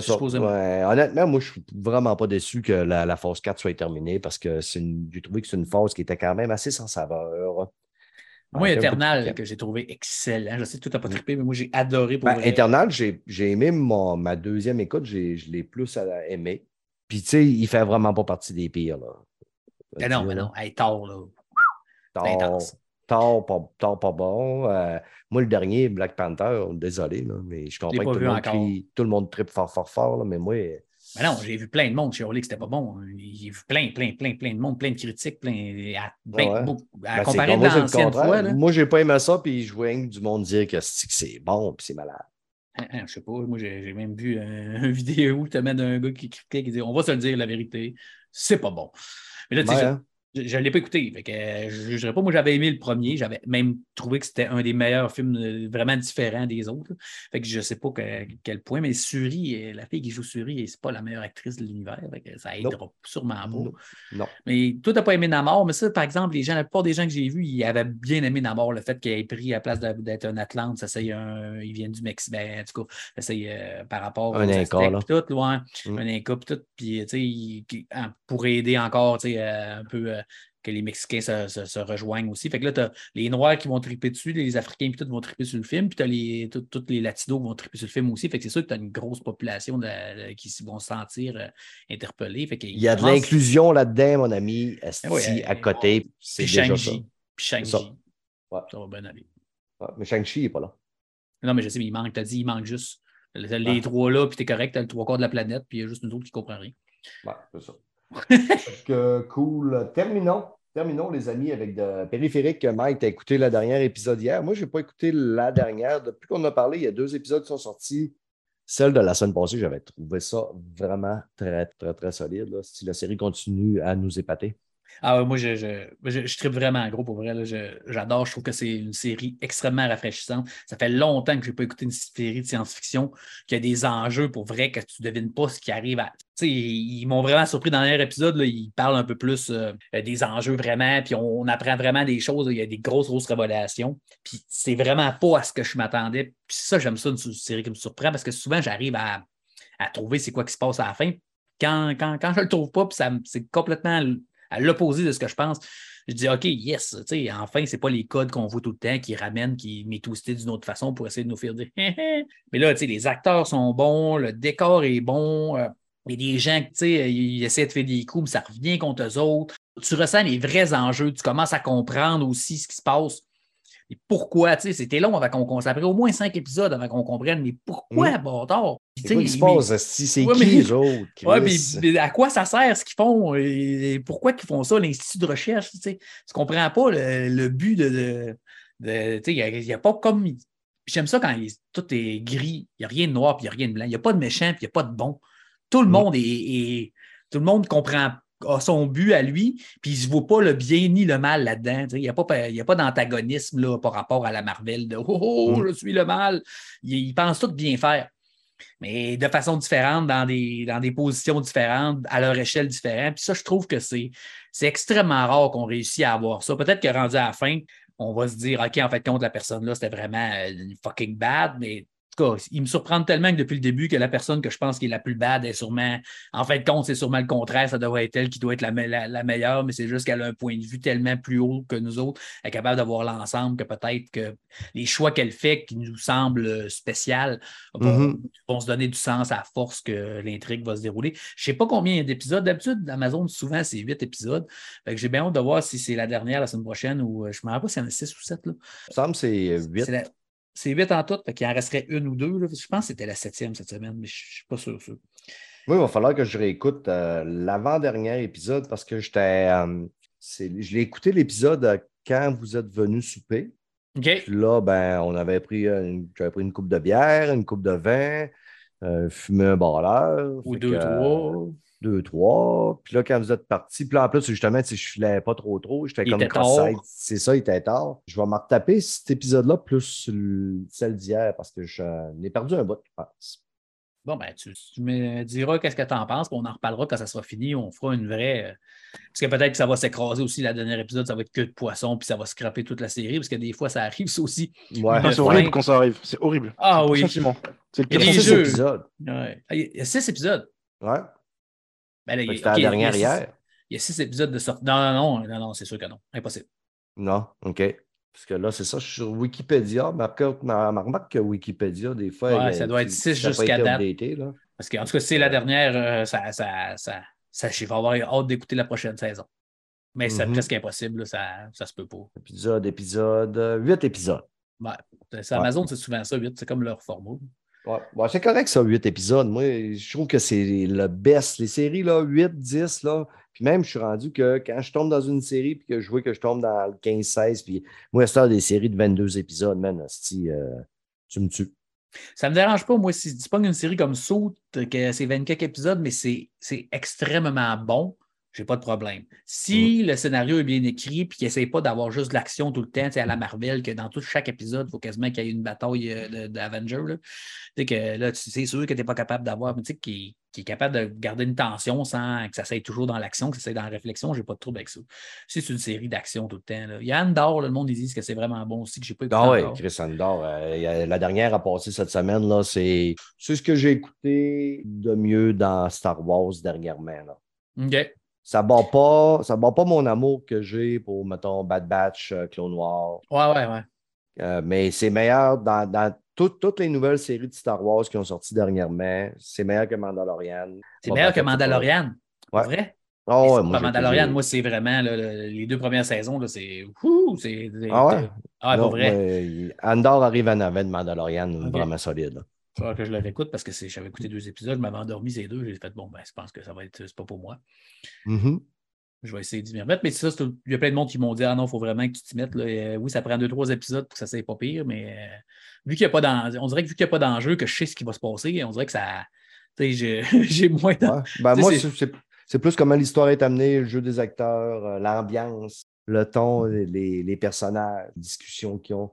Ça. Ouais, honnêtement, moi, je suis vraiment pas déçu que la, la phase 4 soit terminée parce que j'ai trouvé que c'est une phase qui était quand même assez sans saveur. Moi, Eternal, que j'ai trouvé excellent. Je sais que tu n'as pas trippé, mais moi, j'ai adoré pour Ben. Eternal, j'ai aimé mon- ma deuxième écoute, je l'ai plus aimé. Puis, tu sais, il fait vraiment pas partie des pires. Là. Ben non, ben non. Tard, là. Tard, intense. Tard, pas, tard, pas bon. Euh, moi, le dernier, Black Panther, désolé, là, mais je comprends que tout le, monde crie- tout le monde tripe fort, fort, fort, là, mais moi, Ben non, j'ai vu plein de monde chez Orly que c'était pas bon. J'ai vu plein, plein, plein, plein de monde, plein de critiques, plein. À, ben, ouais? beaucoup- à Ben, comparer de l'ancienne fois, là. Moi, j'ai pas aimé ça, puis je vois du monde dire que c'est bon, puis c'est malade. Hein, hein, je sais pas, moi j'ai même vu un, une vidéo où tu mets un gars qui critiquait qui dit On va se le dire la vérité, c'est pas bon. Mais là, tu sais, je- ne l'ai pas écouté. Fait que, euh, je ne jugerai pas. Moi, j'avais aimé le premier. J'avais même trouvé que c'était un des meilleurs films euh, vraiment différents des autres. Fait que je ne sais pas que- quel point, mais Suri, euh, la fille qui joue Suri, c'est pas la meilleure actrice de l'univers. Ça aidera sûrement pas. Non. Non. Mais toi, tu n'as pas aimé Namor, mais ça, par exemple, les gens, la plupart des gens que j'ai vus, ils avaient bien aimé Namor, le fait qu'il ait pris à la place d'être un Atlante, ça c'est un. Il vient du Mexique, ben, en tout cas, ça c'est euh, par rapport Un Inca, là. tout, loin, Mm. un Inca, puis tout, puis tu sais, hein, pour aider encore, tu sais, euh, un peu. euh, que les Mexicains se, se- se rejoignent aussi. Fait que là, tu as les Noirs qui vont triper dessus, les Africains puis tout vont triper sur le film, puis tu as les, tous les Latinos qui vont triper sur le film aussi. Fait que c'est sûr que tu as une grosse population de- de- qui vont se sentir euh, interpellés. Fait Il y a de l'inclusion là-dedans, mon ami. Esti, Ouais, à côté, c'est. Shang-Chi. Puis Shang-Chi. ça. Ouais. Ça va bien aller. Ouais, mais Shang-Chi n'est pas là. Non, mais je sais, mais il manque. Tu as dit, il manque juste. Les, les Ah. trois là, puis tu es correct, tu as le trois quarts de la planète, puis il y a juste nous autres qui ne comprennent rien. Ouais, c'est ça. Cool. Terminons. Terminons, les amis, avec de périphérique. Mike, tu écouté le dernier épisode hier. Moi, je n'ai pas écouté la dernière. Depuis qu'on a parlé, il y a deux épisodes qui sont sortis. Celle de la semaine passée, j'avais trouvé ça vraiment très, très, très solide. Si la série continue à nous épater. Ah ouais, moi, je, je, je, tripe vraiment gros pour vrai. J'adore. Je trouve que c'est une série extrêmement rafraîchissante. Ça fait longtemps que je n'ai pas écouté une série de science-fiction qui a des enjeux pour vrai que tu ne devines pas ce qui arrive à. Ils m'ont vraiment surpris dans dernier épisode. Là, ils parlent un peu plus euh, des enjeux vraiment, puis on, apprend vraiment des choses. Il y a des grosses, grosses révélations. Puis c'est vraiment pas à ce que je m'attendais. Puis ça, j'aime ça, une série qui me surprend parce que souvent, j'arrive à, à trouver c'est quoi qui se passe à la fin. Quand, quand, quand je le trouve pas, puis c'est complètement à l'opposé de ce que je pense. Je dis, OK, yes, enfin, c'est pas les codes qu'on voit tout le temps qui ramènent, qui twisté d'une autre façon pour essayer de nous faire dire. Mais là, les acteurs sont bons, le décor est bon. euh, a des gens qui, tu sais, ils essaient de faire des coups, mais ça revient contre eux autres. Tu ressens les vrais enjeux, tu commences à comprendre aussi ce qui se passe. Et pourquoi, tu sais, c'était long avant qu'on ça a pris au moins cinq épisodes avant qu'on comprenne, mais pourquoi, bâtard? Puis, tu C'est quoi qui sais, se passe, esti? C'est Ouais, qui mais- les autres? Ouais, mais, mais à quoi ça sert ce qu'ils font? Et pourquoi ils font ça, l'Institut de recherche? Tu sais? Comprends pas le, le but de. de, de- tu sais, il n'y a, pas comme. J'aime ça quand il- tout est gris, il n'y a rien de noir puis il n'y a rien de blanc. Il n'y a pas de méchant puis il n'y a pas de bon. Tout le Mm. monde est, est- Tout le monde comprend a son but à lui, puis il ne se voit pas le bien ni le mal là-dedans. Il n'y a pas, il d'antagonisme par rapport à la Marvel de Oh, oh, Mm. je suis le mal. Ils, ils pensent tout bien faire mais de façon différente, dans des, dans des positions différentes, à leur échelle différente. Puis ça, je trouve que c'est, extrêmement rare qu'on réussisse à avoir ça. Peut-être que rendu à la fin, on va se dire, OK, en fait, compte, la personne-là, c'était vraiment euh, fucking bad, mais tout cas, il me surprend tellement que depuis le début que la personne que je pense qui est la plus bad est sûrement, en fin de compte, c'est sûrement le contraire. Ça devrait être elle qui doit être la, me- la- la meilleure, mais c'est juste qu'elle a un point de vue tellement plus haut que nous autres. Elle est capable d'avoir l'ensemble que peut-être que les choix qu'elle fait qui nous semblent spéciaux vont, Mhm. vont se donner du sens à force que l'intrigue va se dérouler. Je ne sais pas combien d'épisodes. D'habitude, Amazon, souvent, c'est huit épisodes. Fait que j'ai bien hâte de voir si c'est la dernière la semaine prochaine ou euh, je ne me rappelle pas s'il y en a six ou sept. Là. Il me semble que c'est huit. C'est huit en tout, fait qu'il en resterait une ou deux. là. Je pense que c'était la septième cette semaine, mais je ne suis pas sûr. sûr. Moi, il va falloir que je réécoute euh, l'avant-dernier épisode parce que j'étais. euh, je l'ai écouté l'épisode euh, quand vous êtes venu souper. OK. Puis là, ben, on avait pris une, j'avais pris une coupe de bière, une coupe de vin, euh, fumé un barreur. Ou deux, que, trois. Deux, trois. Puis là, quand vous êtes partis, puis là, en plus, justement, si je filais pas trop trop, j'étais Il comme tard. C'est ça, il était tard. Je vais me retaper cet épisode-là plus le- celle d'hier parce que j'en ai perdu un bout, je pense. Bon, ben, tu, tu me diras qu'est-ce que tu en penses, puis on en reparlera quand ça sera fini. On fera une vraie. euh, Parce que peut-être que ça va s'écraser aussi, la dernière épisode, ça va être que de poisson, puis ça va scraper toute la série, parce que des fois, ça arrive, ça aussi. Ouais, Ah, c'est horrible quand ça arrive. C'est horrible. Ah oui. C'est le Il y a pire six épisodes. Ouais. Ah, Il y a six épisodes. Ouais. Ben, là, il y a- C'était la il dernière six- hier. Il y a six épisodes de sortie. Non, non, non, non, non, c'est sûr que non. Impossible. Non, OK. Parce que là, c'est ça, je suis sur Wikipédia. Ma, ma, ma remarque que Wikipédia, des fois. Ouais, il- ça doit être il- six ça a pas jusqu'à été date. updaté, là. Parce qu'en tout cas, c'est la dernière, euh, ça, ça, ça, ça, je vais avoir hâte d'écouter la prochaine saison. Mais c'est Mhm. presque impossible, là, ça, ça se peut pas. Épisode, épisode, euh, huit épisodes. Ouais. C'est Amazon, c'est souvent ça, vite. C'est comme leur format. C'est correct, ça, 8 épisodes. Moi, je trouve que c'est le best. Les séries, là, 8, 10, là. Puis même, je suis rendu que quand je tombe dans une série, puis que je vois que je tombe dans le 15-16, puis moi, c'est des séries de 22 épisodes, man, hostie, euh, tu me tues. Ça me dérange pas, moi, si tu pognes une série comme Saut, que c'est 24 épisodes, mais c'est extrêmement bon, j'ai pas de problème. Si Mm. le scénario est bien écrit puis qu'il n'essaie pas d'avoir juste de l'action tout le temps, tu sais, à la Marvel, que dans tout chaque épisode, il faut quasiment qu'il y ait une bataille euh, de- d'Avenger. là. Tu sais que là, tu- c'est sûr que tu n'es pas capable d'avoir, mais tu sais, qui, qui est capable de garder une tension sans que ça soit toujours dans l'action, que ça soit dans la réflexion, j'ai pas de trouble avec ça. Si c'est une série d'action tout le temps. Là. Il y a Andor, là, le monde ils disent que c'est vraiment bon aussi, que j'ai pas écouté Ah encore. Chris Andor. euh, la dernière à passer cette semaine, là, c'est c'est ce que j'ai écouté de mieux dans Star Wars dernièrement. Là. OK. Ça ne bat, pas- ça bat pas mon amour que j'ai pour, mettons, Bad Batch, euh, Clone Noir. Ouais, ouais, ouais. Euh, mais c'est meilleur dans, dans toutes- toutes les nouvelles séries de Star Wars qui ont sorti dernièrement. C'est meilleur que Mandalorian. C'est meilleur que Mandalorian. Ouais. C'est vrai? Mais ouais, moi, Mandalorian, moi, c'est vraiment là, les deux premières saisons, là, c'est. Ah ouais? Ah, Non, pas vrai. Andor arrive en avant de Mandalorian, vraiment solide. là. Il que je le réécoute parce que j'avais écouté deux épisodes, je m'avais endormi ces deux, j'ai fait bon, ben, je pense que ça va être. C'est pas pour moi. Mhm. Je vais essayer d'y m'y remettre. Mais ça, il y a plein de monde qui m'ont dit Ah non, il faut vraiment que tu t'y mettes. là. Euh, oui, ça prend deux, trois épisodes pour que ça soit pas pire, mais euh, vu qu'il y a pas d'en- on dirait que vu qu'il n'y a pas d'enjeu, que je sais ce qui va se passer, on dirait que ça. Tu sais, j'ai- moins de. Ouais. Ben, moi, c'est plus comment l'histoire est amenée, le jeu des acteurs, euh, l'ambiance, le ton, les, les personnages, les discussions qu'ils ont.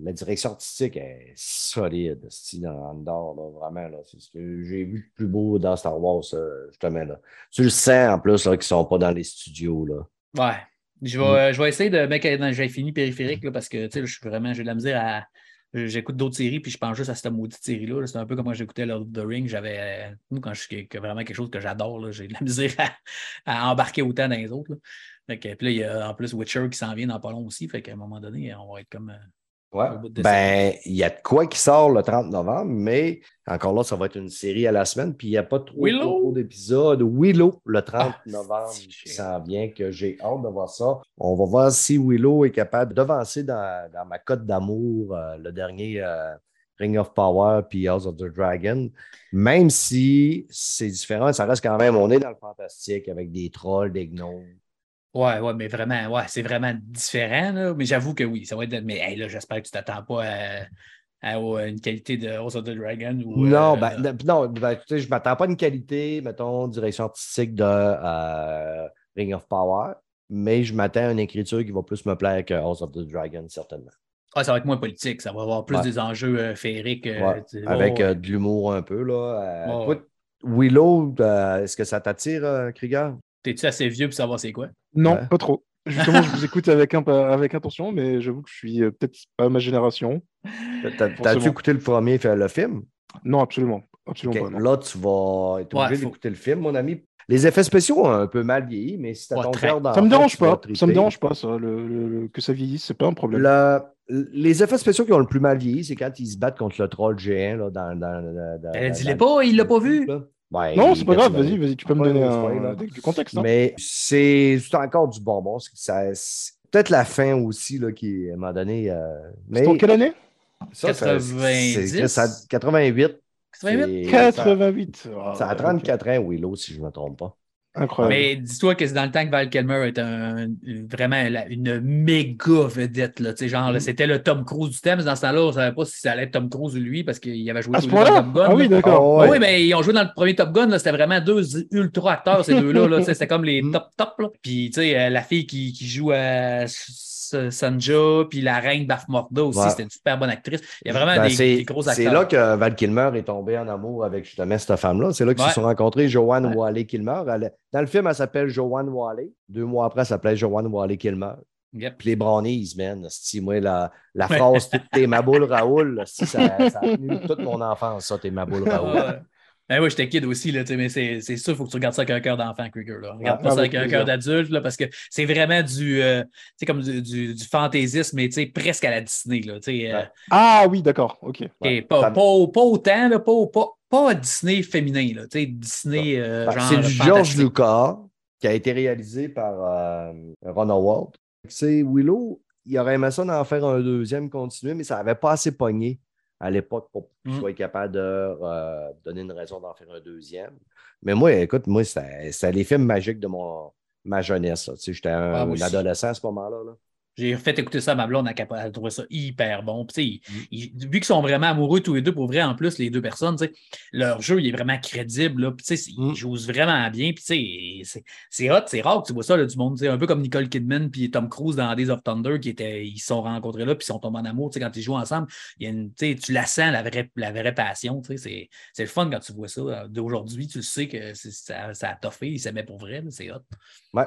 La direction artistique est solide, style dans Andor, là, vraiment. Là, c'est ce que j'ai vu de plus beau dans Star Wars, euh, justement. Là. Tu le sens en plus qu'ils ne sont pas dans les studios. Là. Ouais. Je vais, Mm. euh, je vais essayer de. Mec, j'ai fini périphérique là, parce que je suis vraiment. J'ai de la misère à. J'écoute d'autres séries, puis je pense juste à cette maudite série-là. là. C'est un peu comme quand j'écoutais Lord of the Ring. J'avais. euh, quand je suis que vraiment quelque chose que j'adore, j'ai de la misère à, à embarquer autant dans les autres. là. Fait que, puis là, il y a en plus Witcher qui s'en vient dans pas long aussi. Fait qu'à un moment donné, on va être comme. euh, Ouais. Ben, il y a de quoi qui sort le 30 novembre, mais encore là, ça va être une série à la semaine, puis il n'y a pas trop, trop d'épisodes. Willow, le 30 Ah, novembre, s'en vient, que j'ai hâte de voir ça. On va voir si Willow est capable d'avancer dans, dans ma cote d'amour, euh, le dernier euh, Ring of Power, puis House of the Dragon. Même si c'est différent, ça reste quand même, on est dans le fantastique avec des trolls, des gnomes. Ouais, ouais, mais vraiment, ouais, c'est vraiment différent. Là. Mais j'avoue que oui, ça va être. Mais hey, là, j'espère que tu t'attends pas à, à- à une qualité de House of the Dragon. Ou, Non, euh, ben, non, non, ben, tu sais, je ne m'attends pas à une qualité, mettons, direction artistique de euh, Ring of Power, mais je m'attends à une écriture qui va plus me plaire que House of the Dragon, certainement. Ah, ça va être moins politique, ça va avoir plus Ouais. des enjeux euh, féeriques. Ouais, tu sais, avec de l'humour un peu. Là. Willow, est-ce que ça t'attire, Krieger? T'es-tu assez vieux pour savoir c'est quoi? Non, Ouais. pas trop. Justement, je vous écoute avec, un, avec attention, mais j'avoue que je suis euh, peut-être pas ma génération. T'as- t'as- T'as-tu écouté le premier, le film? Non, absolument. Absolument pas. non. Là, tu vas être Ouais, obligé faut- d'écouter le film, mon ami. Les effets spéciaux ont un peu mal vieilli, mais si t'as Ouais, ton très. cœur dans Ça me dérange pas. Ça me dérange pas, ça. le- le- le- que ça vieillisse, c'est pas un problème. Le- les effets spéciaux qui ont le plus mal vieilli, c'est quand ils se battent contre le troll géant là, dans, dans, dans- dans- Elle pas, il l'a pas vu. là. Ouais, non, c'est pas grave. Vas-y, vas-y. Tu peux me donner un- du contexte. hein. Mais c'est encore du bonbon. Peut-être la fin aussi là, qui, à un moment donné. euh, mais C'est en quelle année? Ça, ça- 90? c'est- ça- 88. 88? c'est- 88. Ça, ça a 34 ans, Willow, si je ne me trompe pas. Incroyable. Mais dis-toi que c'est dans le temps que Val Kilmer est un, vraiment la- une méga vedette. Là, Tu sais, genre, là, c'était le Tom Cruise du thème. Dans ce temps-là, on ne savait pas si ça allait être Tom Cruise ou lui parce qu'il avait joué À ce tous les deux dans Top Gun. Ah oui, d'accord. Oh, Ah ouais. Oui, mais ils ont joué dans le premier Top Gun. là, C'était vraiment deux ultra acteurs, ces deux-là. là. Tu sais, C'était comme les Mm. top top. là. Puis, tu sais, euh, la fille qui, qui joue à Sanja, puis la reine Baf Morda aussi, Ouais. c'était une super bonne actrice. Il y a vraiment Ben, des, gros acteurs. c'est là que Val Kilmer est tombé en amour avec justement cette femme-là. C'est là qu'ils Ouais. se sont rencontrés, Joanne Ouais. Wally Kilmer. Elle- dans le film, elle s'appelle Joanne Wally. Deux mois après, elle s'appelait Joanne Wally Kilmer. Yep. Puis les brownies, man. esti, moi, la, la phrase T'es ma boule, Raoul, ça, ça a tenu toute mon enfance, ça, T'es ma boule, Raoul. Ben oui, j'étais kid aussi, là, mais c'est sûr, il faut que tu regardes ça avec un cœur d'enfant, Krieger. Là. Regarde Ah, pas ça avec avec un cœur d'adulte, parce que c'est vraiment du, euh, comme du, du, du fantaisisme, mais presque à la Disney. Là, euh. Ah oui, d'accord. Ok. Ouais. pas, Ça- pas, pas autant, là, pas, pas, pas Disney féminin. Là, Disney, euh, Ben, c'est du George. Lucas qui a été réalisé par Ron Howard. C'est Willow, il aurait aimé ça d'en faire un deuxième continué, mais ça n'avait pas assez pogné à l'époque pour qu'il Mm. soit capable de euh, donner une raison d'en faire un deuxième. Mais moi, écoute, moi, c'était les films magiques de mon, ma jeunesse. Tu sais, J'étais un, Ah, un adolescent à ce moment-là. là. J'ai fait écouter ça à ma blonde, elle a- trouvé ça hyper bon. Puis, Mm. ils- vu qu'ils sont vraiment amoureux tous les deux, pour vrai, en plus, les deux personnes, leur jeu, il est vraiment crédible. Là, puis, sais, ils Mm. jouent vraiment bien. Puis, c'est- hot, c'est rare que tu vois ça, là, du monde, un peu comme Nicole Kidman puis Tom Cruise dans Days of Thunder, qui étaient, ils se sont rencontrés là, puis ils sont tombés en amour. Quand ils jouent ensemble, il y a une, tu la sens, la vraie, la vraie passion. C'est le fun quand tu vois ça. D'aujourd'hui, tu le sais que ça, ça a toffé, ils s'aimaient pour vrai. C'est hot. Ouais.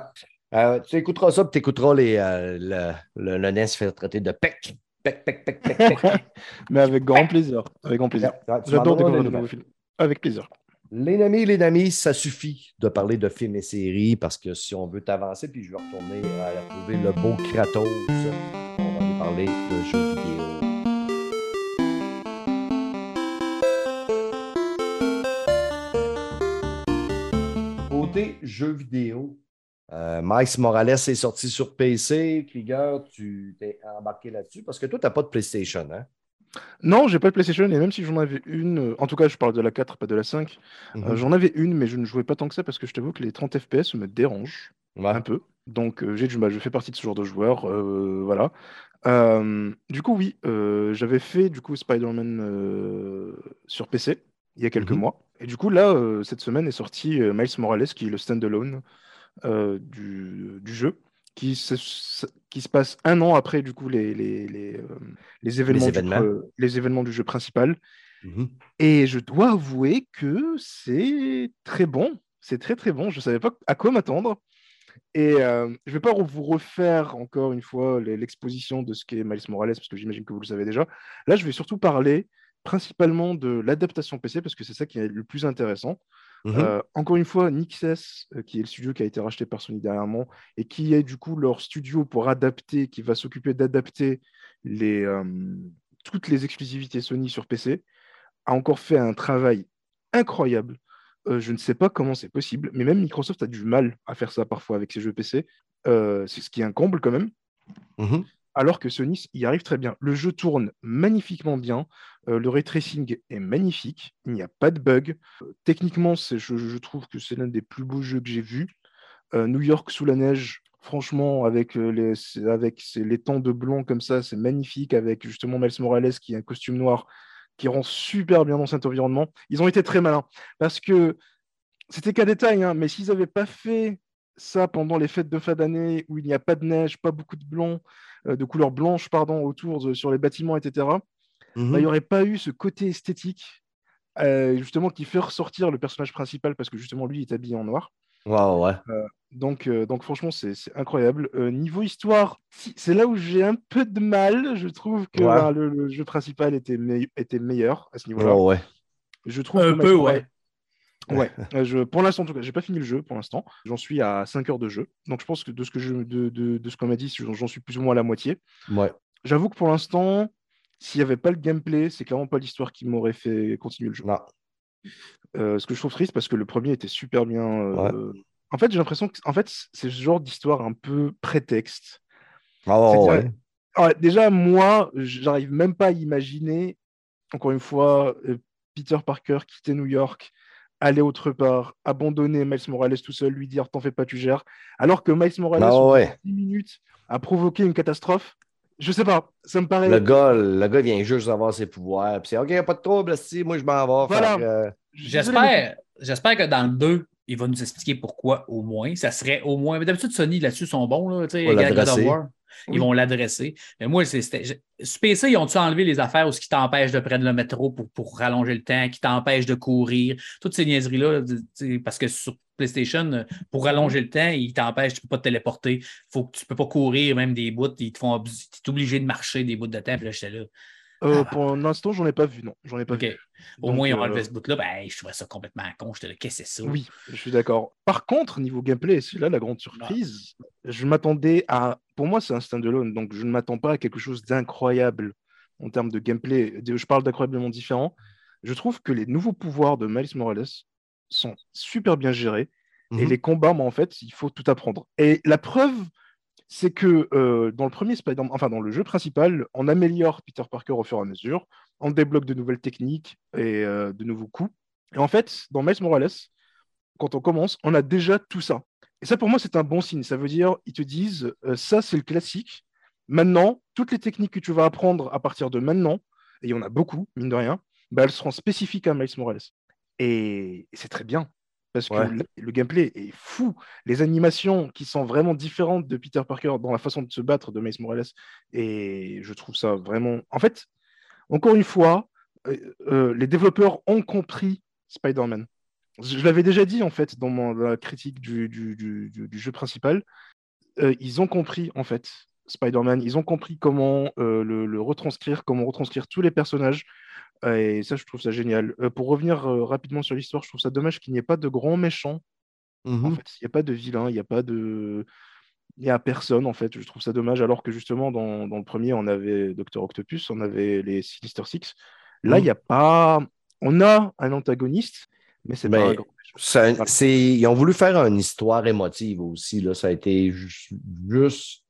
Euh, tu écouteras ça, puis tu écouteras les, euh, le, le, le NES fait traiter de PEC. PEC, PEC, PEC, PEC, PEC. Mais avec grand plaisir. Avec grand plaisir. Ouais, J'adore découvrir de nouveaux films. Avec plaisir. Les amis, les amis, ça suffit de parler de films et séries parce que si on veut t'avancer, puis je vais retourner à retrouver le beau Kratos, on va aller parler de jeux vidéo. Côté jeux vidéo, euh, Miles Morales est sorti sur PC. Krieger, tu t'es embarqué là-dessus? Parce que toi, tu n'as pas de PlayStation, hein? Non, j'ai pas de PlayStation et même si j'en avais une, euh, en tout cas, je parle de la 4, pas de la 5. euh, Mhm. j'en avais une, mais je ne jouais pas tant que ça parce que je t'avoue que les 30 FPS me dérangent Ouais. un peu. Donc, euh, j'ai du mal. Je fais partie de ce genre de joueur. voilà. Du coup, oui, j'avais fait du coup Spider-Man sur PC il y a quelques Mhm. mois. Et du coup, là, cette semaine est sorti Miles Morales, qui est le standalone du, du jeu, qui se, qui se passe un an après du coup les, les, les, euh, les événements, événements. Du, euh, les événements du jeu principal. Mhm. Et je dois avouer que c'est très bon. C'est très très bon. Je ne savais pas à quoi m'attendre. Et euh, je ne vais pas vous refaire encore une fois l'exposition de ce qu'est Miles Morales, parce que j'imagine que vous le savez déjà. Là, je vais surtout parler principalement de l'adaptation PC, parce que c'est ça qui est le plus intéressant. Mhm. Euh, encore une fois, Nixes, euh, qui est le studio qui a été racheté par Sony dernièrement, et qui est du coup leur studio pour adapter, qui va s'occuper d'adapter les, euh, toutes les exclusivités Sony sur PC, a encore fait un travail incroyable. Je ne sais pas comment c'est possible, mais même Microsoft a du mal à faire ça parfois avec ses jeux PC. C'est ce qui est un comble quand même Mhm. Alors que Sony y arrive très bien. Le jeu tourne magnifiquement bien, euh, le ray tracing est magnifique, il n'y a pas de bug. Euh, techniquement, je, je trouve que c'est l'un des plus beaux jeux que j'ai vus. Euh, New York sous la neige, franchement, avec, les, avec temps de blanc comme ça, c'est magnifique, avec justement Miles Morales qui a un costume noir qui rend super bien dans cet environnement. Ils ont été très malins, parce que c'était qu'un détail, hein, mais s'ils n'avaient pas fait ça pendant les fêtes de fin d'année où il n'y a pas de neige, pas beaucoup de blanc, euh, de couleur blanche pardon, autour de- sur les bâtiments, etc., Mhm. bah, il n'y aurait pas eu ce côté esthétique euh, justement qui fait ressortir le personnage principal parce que justement lui est habillé en noir. Ouais, ouais. Donc, euh, donc franchement, c'est c'est incroyable. Euh, niveau histoire, c'est là où j'ai un peu de mal. Je trouve que Ouais. ben, le, le jeu principal était, me- était meilleur à ce niveau-là. Ouais. Je trouve Un que peu, ouais. Ouais, euh, je, pour l'instant, en tout cas, j'ai pas fini le jeu pour l'instant. J'en suis à 5 heures de jeu. Donc, je pense que de ce que je, de, de, de ce qu'on m'a dit, j'en suis plus ou moins à la moitié. Ouais. J'avoue que pour l'instant, s'il n'y avait pas le gameplay, c'est clairement pas l'histoire qui m'aurait fait continuer le jeu. Euh, ce que je trouve triste parce que le premier était super bien. euh, En fait, j'ai l'impression que en fait, c'est ce genre d'histoire un peu prétexte. Ah, ouais, déjà, moi, j'arrive même pas à imaginer, encore une fois, Peter Parker quitter New York, aller autre part, abandonner Miles Morales tout seul, lui dire t'en fais pas, tu gères, alors que Miles Morales, Ah en ouais. 10 minutes, a provoqué une catastrophe. Je sais pas, ça me paraît. Le gars, le gars vient juste avoir ses pouvoirs. Puis c'est OK, pas de trouble, si, moi je m'en vais. Voilà. euh, J'espère, j'espère que dans le 2, il va nous expliquer pourquoi au moins. Ça serait au moins. Mais d'habitude, Sony là-dessus sont bons. Là, tu sais, Ils Oui. vont l'adresser. Mais moi, c'est- c'était. Sur PC, ils ont-tu enlevé les affaires ou ce qui t'empêche de prendre le métro pour, pour rallonger le temps, qui t'empêche de courir, toutes ces niaiseries-là, parce que sur PlayStation, euh, pour rallonger le temps, ils t'empêchent, tu ne peux pas te téléporter. Faut que tu ne peux pas courir même des bouts, ils te font es obligé de marcher des bouts de temps. Puis là, j'étais là. Euh, pour l'instant, j'en ai pas vu, non. J'en ai pas vu. Au Donc, moins, ils ont euh, enlevé ce bout-là. Ben, je trouvais ça complètement con. J'étais là, qu'est-ce que c'est ça? Oui, je suis d'accord. Par contre, niveau gameplay, c'est là la grande surprise. Je m'attendais à. Pour moi, c'est un standalone, donc je ne m'attends pas à quelque chose d'incroyable en termes de gameplay. Je parle d'incroyablement différent. Je trouve que les nouveaux pouvoirs de Miles Morales sont super bien gérés. Et Mhm. les combats, moi, en fait, il faut tout apprendre. Et la preuve, c'est que euh, dans le premier Spider-Man, enfin dans le jeu principal, on améliore Peter Parker au fur et à mesure, on débloque de nouvelles techniques et euh, de nouveaux coups. Et en fait, dans Miles Morales, quand on commence, on a déjà tout ça. Et ça, pour moi, c'est un bon signe. Ça veut dire, ils te disent, euh, ça, c'est le classique. Maintenant, toutes les techniques que tu vas apprendre à partir de maintenant, et il y en a beaucoup, mine de rien, bah, elles seront spécifiques à Miles Morales. Et c'est très bien. Parce que Ouais. le gameplay est fou. Les animations qui sont vraiment différentes de Peter Parker dans la façon de se battre de Miles Morales. Et je trouve ça vraiment. En fait, encore une fois, euh, euh, les développeurs ont compris Spider-Man. Je, l'avais déjà dit en fait dans, mon- dans la critique du, du- du- du- du jeu principal. Euh, ils ont compris en fait Spider-Man. Ils ont compris comment euh, le, le retranscrire, comment retranscrire tous les personnages. Et ça, je trouve ça génial. Euh, pour revenir rapidement sur l'histoire, je trouve ça dommage qu'il n'y ait pas de grands méchants. En Mhm. fait, il n'y a pas de vilain, il n'y a pas de. Il n'y a personne, en fait. Je trouve ça dommage. Alors que justement, dans, dans le premier, on avait Docteur Octopus, on avait les Sinister Six. Là, il Mhm. n'y a pas. On a un antagoniste, mais c'est pas Mais un grand ils ont voulu faire une histoire émotive aussi. Là. Ça a été ju- juste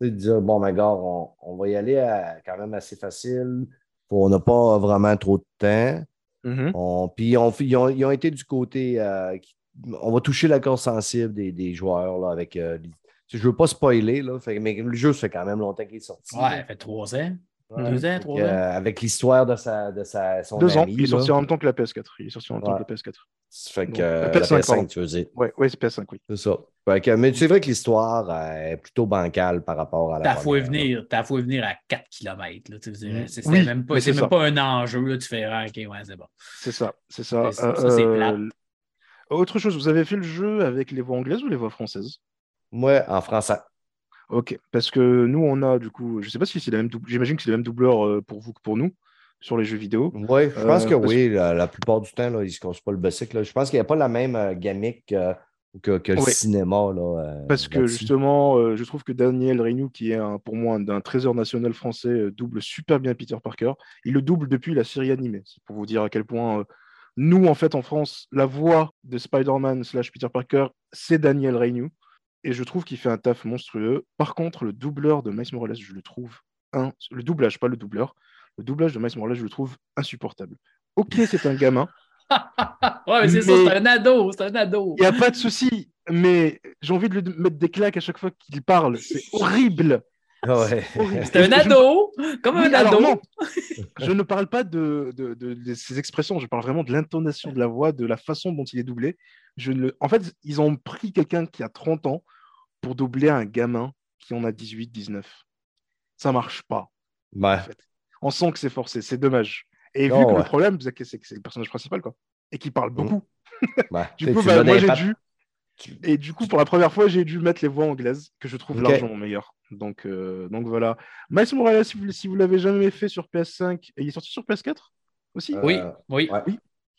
de dire bon, mais gars, on, on va y aller à- quand même assez facile. On n'a pas vraiment trop de temps. Mhm. On- puis on- ils, ont, ils ont été du côté. euh, on va toucher la corde sensible des, des joueurs là, avec. euh, les- je ne veux pas spoiler, là, fait- mais le jeu, ça fait quand même longtemps qu'il est sorti. Ouais, là. ça fait trois ans. Ouais. Deux ans, trois ans. euh, avec l'histoire de, sa, de sa, son Deux ans. ami, Il est sorti en même temps que la PS4. Il est sorti en même temps Ouais. que la PS4. Fait que, euh, la la PS5, PS5, pardon. tu veux dire. Ouais, ouais c'est PS5, oui. C'est ça. Fait que, mais c'est vrai que l'histoire euh, est plutôt bancale par rapport à la T'as foué venir, t'as foué venir à 4 km. Là, tu Mm. c'est Oui, même, pas, c'est même pas un enjeu. Là, tu fais ah, OK, ouais, c'est bon. C'est ça. C'est ça. Ça, ça, c'est plate. Autre chose, vous avez fait le jeu avec les voix anglaises ou les voix françaises? Moi, en français. Ok, parce que nous, on a du coup, je sais pas si c'est la même double, j'imagine que c'est la même doubleur euh, pour vous que pour nous sur les jeux vidéo. Oui, je pense Euh, que parce- oui. La, la plupart du temps, là, ils ne se cassent pas le basic. Là. Je pense qu'il n'y a pas la même euh, gamique euh, que, le cinéma. Là, euh, Parce que justement, euh, je trouve que Daniel Reignoux, qui est un- pour moi un, un trésor national français, euh, double super bien Peter Parker. Il le double depuis la série animée. C'est pour vous dire à quel point euh, nous, en fait, en France, la voix de Spider-Man slash Peter Parker, c'est Daniel Reignoux. Et je trouve qu'il fait un taf monstrueux. Par contre, le doubleur de Miles Morales, je le trouve un... le doublage, pas le doubleur. Le doublage de Miles Morales, je le trouve insupportable. Ok, c'est un gamin. ouais, mais c'est ça, c'est un ado, c'est un ado. Il n'y a pas de souci, mais j'ai envie de lui mettre des claques à chaque fois qu'il parle. C'est horrible. Ah ouais. horrible. C'est un je- ado, comme Oui, un alors ado. non, je ne parle pas de, de, de- de ces expressions, je parle vraiment de l'intonation de la voix, de la façon dont il est doublé. Je ne... En fait, ils ont pris quelqu'un qui a 30 ans pour doubler un gamin qui en a 18, 19. Ça marche pas. Ouais. en fait. On sent que c'est forcé, c'est dommage. Et vu que le problème, c'est que c'est que c'est le personnage principal, quoi. Et qui parle beaucoup. Ouais. Du coup, bah, moi, j'ai dû. Et du coup, pour la première fois, j'ai dû mettre les voix anglaises, que je trouve largement meilleures. Donc, euh, donc voilà. Miles Morales, si vous, si vous l'avez jamais fait sur PS5, et il est sorti sur PS4 aussi? Euh, Oui, oui. ouais.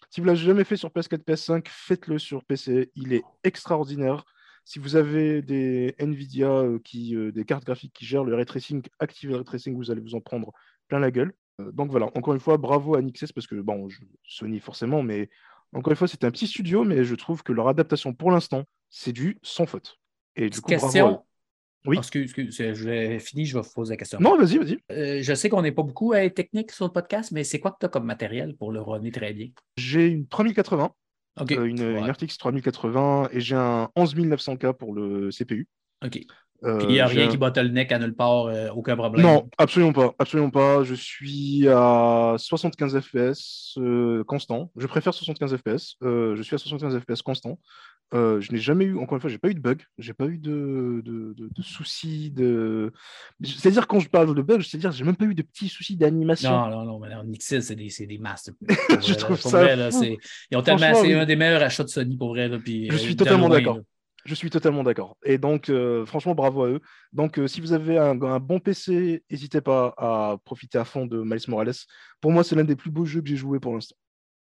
Si vous l'avez jamais fait sur PS4, PS5, faites-le sur PC. Il est extraordinaire. Si vous avez des Nvidia, euh, qui, euh, des cartes graphiques qui gèrent le ray tracing, activez le ray tracing, vous allez vous en prendre plein la gueule. Euh, donc voilà, encore une fois, bravo à Nixes parce que, bon, je- Sony forcément, mais encore une fois, c'est un petit studio, mais je trouve que leur adaptation pour l'instant, c'est du sans faute. Et du Petite coup, bravo à question. Oui. Excuse, excuse, je vais finir, je vais vous poser la question. Non, vas-y, vas-y. Euh, je sais qu'on n'est pas beaucoup à être technique sur le podcast, mais c'est quoi que tu as comme matériel pour le runner très bien? J'ai une 3080 Euh, une, Ouais. une RTX 3080 et j'ai un 11900K pour le CPU. Euh, Puis il n'y a rien qui bottleneck à nulle part, euh, aucun problème. Non, absolument pas, absolument pas. Je suis à 75 FPS euh, constant. Je préfère 75 FPS. Euh, je suis à 75 FPS constant. Euh, je n'ai jamais eu, encore une fois, j'ai pas eu de bug, j'ai pas eu de, de, de- de soucis de. C'est-à-dire quand je parle de bug, c'est-à-dire j'ai même pas eu de petits soucis d'animation. Non, non, non, mais Nixil, c'est des, des masters. Je trouve ça Vrai, là, ils ont tellement, c'est oui. un des meilleurs achats de Sony pour vrai. Là, puis, Je euh, suis totalement d'accord. Je suis totalement d'accord. Et donc, euh, franchement, bravo à eux. Donc, euh, si vous avez un, un bon PC, n'hésitez pas à profiter à fond de Miles Morales. Pour moi, c'est l'un des plus beaux jeux que j'ai joué pour l'instant.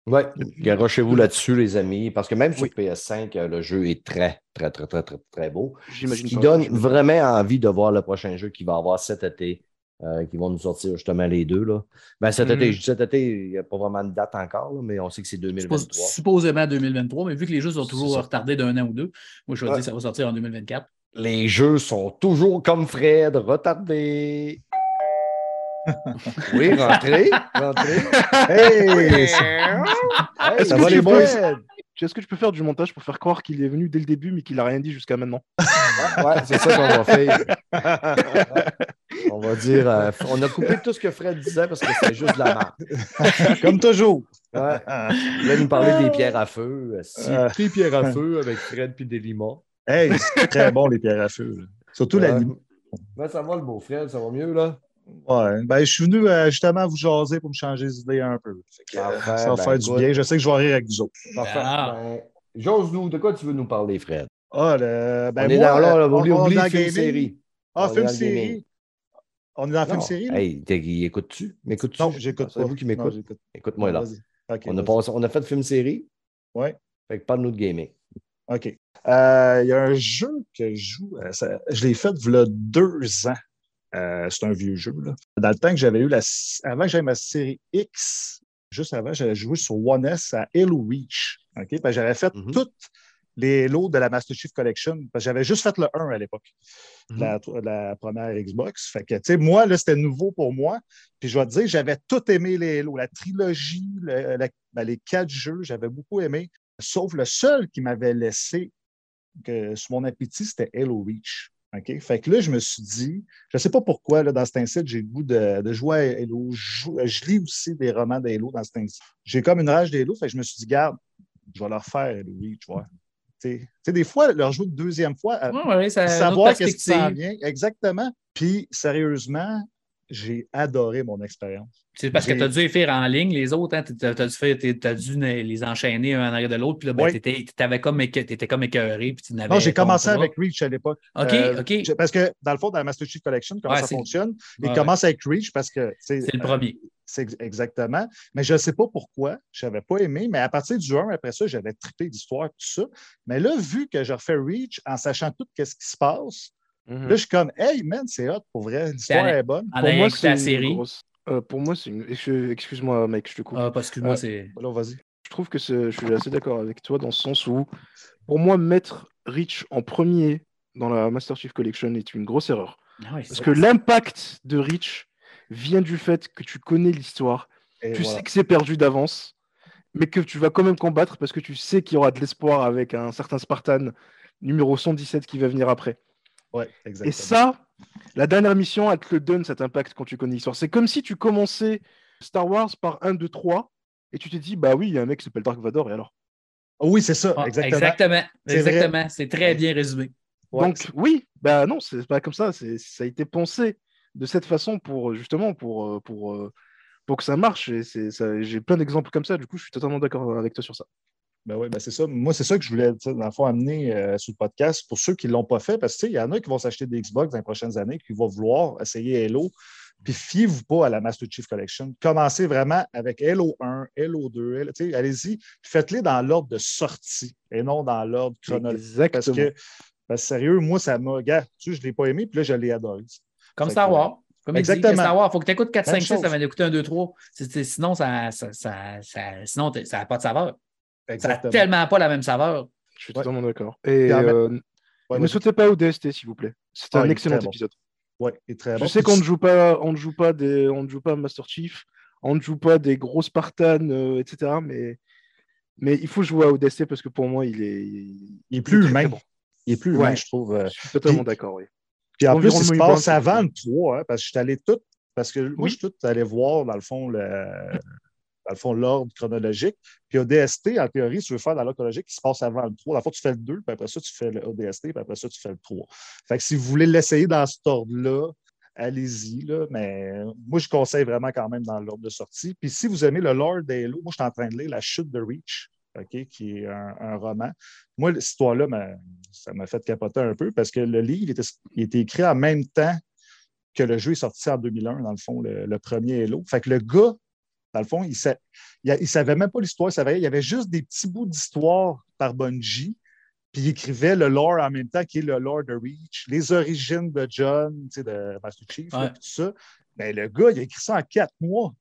Ouais, garochez-vous là-dessus, les amis, parce que même sur Oui. PS5, euh, le jeu est très, très, très, très, très, très beau. Ce qui donne vraiment envie de voir le prochain jeu qu'il va avoir cet été, euh, qui vont nous sortir justement les deux. Là. Ben, cet été, dis cet été, il n'y a pas vraiment de date encore, là, mais on sait que c'est Suppos- 2023. Supposément 2023, mais vu que les jeux sont toujours retardés d'un an ou deux, moi je vais dire que ça va sortir en 2024. Les jeux sont toujours comme Fred, retardés. oui, rentrez, rentrez. Hey! Hey, Ça va, les boys? Est-ce que tu peux faire du montage pour faire croire qu'il est venu dès le début, mais qu'il n'a rien dit jusqu'à maintenant? Ouais, c'est ça qu'on va faire. on va dire, euh, on a coupé tout ce que Fred disait parce que c'était juste de la merde. Comme toujours. Ouais. Il voulait nous parler des pierres à feu. Si, Euh. des pierres à feu avec Fred puis des limons. Hey, c'est très bon, les pierres à feu. là. Surtout la Ouais. Ouais, ça va le beau Fred, ça va mieux là? Ouais. Ben, je suis venu euh, justement vous jaser pour me changer les idées un peu. Fait que, euh, Parfait, ça va ben, faire du écoute. bien. Je sais que je vais rire avec vous autres. Parfait. Ah. Ben, J'ose-nous, de quoi tu veux nous parler, Fred? Ah, le- ben, on est moi, dans, là, oublie, on- on est oublie dans le film gaming. série. Ah, On est film dans le gaming. série. On est dans Non. film série? là? Hey, écoute-tu? M'écoutes-tu? Non, j'écoute C'est pas. vous qui Non, m'écoute. j'écoute. Écoute-moi là. Vas-y. Ok, on, a passé- on a fait film série. Ouais. Fait que parle-nous de gaming. OK. Euh, Il y a un jeu que je joue. euh, ça- je l'ai fait il y a deux ans. Euh, c'est un vieux jeu. Là. Dans le temps que j'avais eu la. Avant que j'aie ma série X, juste avant, j'avais joué sur One S à Halo Reach. J'avais fait Mhm. toutes les Halo de la Master Chief Collection. J'avais juste fait le 1 à l'époque, Mhm. la, la première Xbox. Fait que, moi, là, c'était nouveau pour moi. Puis je vais te dire, j'avais tout aimé les Halo. La trilogie, le- la- ben, les quatre jeux, j'avais beaucoup aimé. Sauf le seul qui m'avait laissé que, sur mon appétit, c'était Halo Reach. OK? Fait que là, je me suis dit, je ne sais pas pourquoi, là, dans cet incite, j'ai le goût de, de jouer à Halo. Je, lis aussi des romans d'Halo dans cet incite. J'ai comme une rage d'Halo, fait que je me suis dit, garde, je vais leur faire. Ouais. Tu sais- tu sais, des fois, leur jouer une deuxième fois, Ouais, ouais, ça, savoir qu'est-ce qui s'en vient. Exactement. Puis, sérieusement, j'ai adoré mon expérience. C'est parce que tu as dû les faire en ligne, les autres, hein, tu as, dû les enchaîner un en arrière de l'autre, puis là, ben, Oui. t'étais- t'avais comme, écœuré, puis tu n'avais Non, j'ai commencé avec Reach à l'époque. OK, Euh, OK. Parce que, dans le fond, dans la Master Chief Collection, comment Ouais, ça fonctionne, il Ouais, commence avec Reach parce que. tu C'est le euh, premier. C'est ex- exactement. Mais je ne sais pas pourquoi. Je n'avais pas aimé. Mais à partir du 1, après ça, j'avais trippé l'histoire, tout ça. Mais là, vu que je refais Reach en sachant tout ce qui se passe, Mhm. là, je suis comme, hey, man, c'est hot pour vrai. L'histoire est bonne. Pour moi, c'est la une série. grosse- euh, pour moi, c'est une. Excuse-moi, mec, je te coupe. Ah, parce que moi, Euh, c'est. Vas-y. Je trouve que je suis assez d'accord avec toi dans ce sens où, pour moi, mettre Reach en premier dans la Master Chief Collection est une grosse erreur. Ah ouais, Parce c'est- que l'impact de Reach vient du fait que tu connais l'histoire, tu voilà. sais que c'est perdu d'avance, mais que tu vas quand même combattre parce que tu sais qu'il y aura de l'espoir avec un certain Spartan numéro 117 qui va venir après. Ouais, exactement. Et ça, la dernière mission, elle te le donne cet impact quand tu connais l'histoire. C'est comme si tu commençais Star Wars par 1, 2, 3 et tu t'es dit, bah oui, il y a un mec qui s'appelle Dark Vador et alors? Oui, c'est ça, Ah, exactement. exactement. C'est. Exactement. Très bien résumé. Ouais, Donc oui, bah non, c'est pas comme ça. C'est, ça a été pensé de cette façon pour justement pour euh, pour euh, pour que ça marche. J'ai plein d'exemples comme ça. Du coup, je suis totalement d'accord avec toi sur ça. Ben oui, ben c'est ça. Moi, c'est ça que je voulais, dans le fond, amener euh, sur le podcast pour ceux qui ne l'ont pas fait, parce que tu sais, il y en a qui vont s'acheter des Xbox dans les prochaines années, qui vont vouloir essayer Halo. Puis fiez-vous pas à la Master Chief Collection. Commencez vraiment avec Halo 1, Halo 2, Halo- tu sais, allez-y, faites-les dans l'ordre de sortie et non dans l'ordre chronologique. Parce que, sérieux, moi, ça m'a. Gars, tu sais, je ne l'ai pas aimé, puis là, je l'ai adoré. Comme Star Wars. Comme il dit, Exactement. Star Wars, il faut que tu écoutes 4, Même 5, 6 chose. avant d'écouter 1, 2, 3. C'est- c'est- Sinon, ça ça, ça, ça- sinon, ça n'a pas de saveur. Ça n'a Exactement. tellement pas la même saveur. Je suis Ouais. totalement d'accord. Et euh, Ouais, ne vas-y. sautez pas au DST, s'il vous plaît. C'est Ah, un est excellent très bon. épisode. Ouais, très Je bon. sais qu'on ne joue pas, on ne joue pas des, on ne joue pas Master Chief, on ne joue pas des gros Spartans, euh, etc. Mais Mais il faut jouer à Odyssey parce que pour moi, il est. Il est plus humain. bon. Il est plus humain, Ouais. je trouve. euh. Je suis totalement d'accord, oui. Puis en plus, il se passe avant le 3, hein, parce que je suis allé tout. Parce que moi, Oui. je suis tout allé voir, dans le fond, le, dans le fond, l'ordre chronologique. Puis ODST, en théorie, si tu veux faire dans l'ordre chronologique, il se passe avant le 3. Dans le fond, tu fais le 2, puis après ça, tu fais le ODST, puis après ça, tu fais le 3. Fait que si vous voulez l'essayer dans cet ordre-là, allez-y. Mais moi, je conseille vraiment quand même dans l'ordre de sortie. Puis si vous aimez le lore d'Halo, moi, je suis en train de lire La chute de Reach, OK, qui est un, roman. Moi, cette histoire-là, m'a- ça m'a fait capoter un peu parce que le livre était, il était écrit en même temps que le jeu est sorti en 2001, dans le fond, le, le premier Halo. Fait que le gars, dans le fond, il ne savait même pas l'histoire, il, savait, il y avait juste des petits bouts d'histoire par Bungie, puis il écrivait le lore en même temps, qui est le lore de Reach, les origines de John, tu sais, de Master Chief, Ouais. tout ça. Mais le gars, il a écrit ça en quatre mois.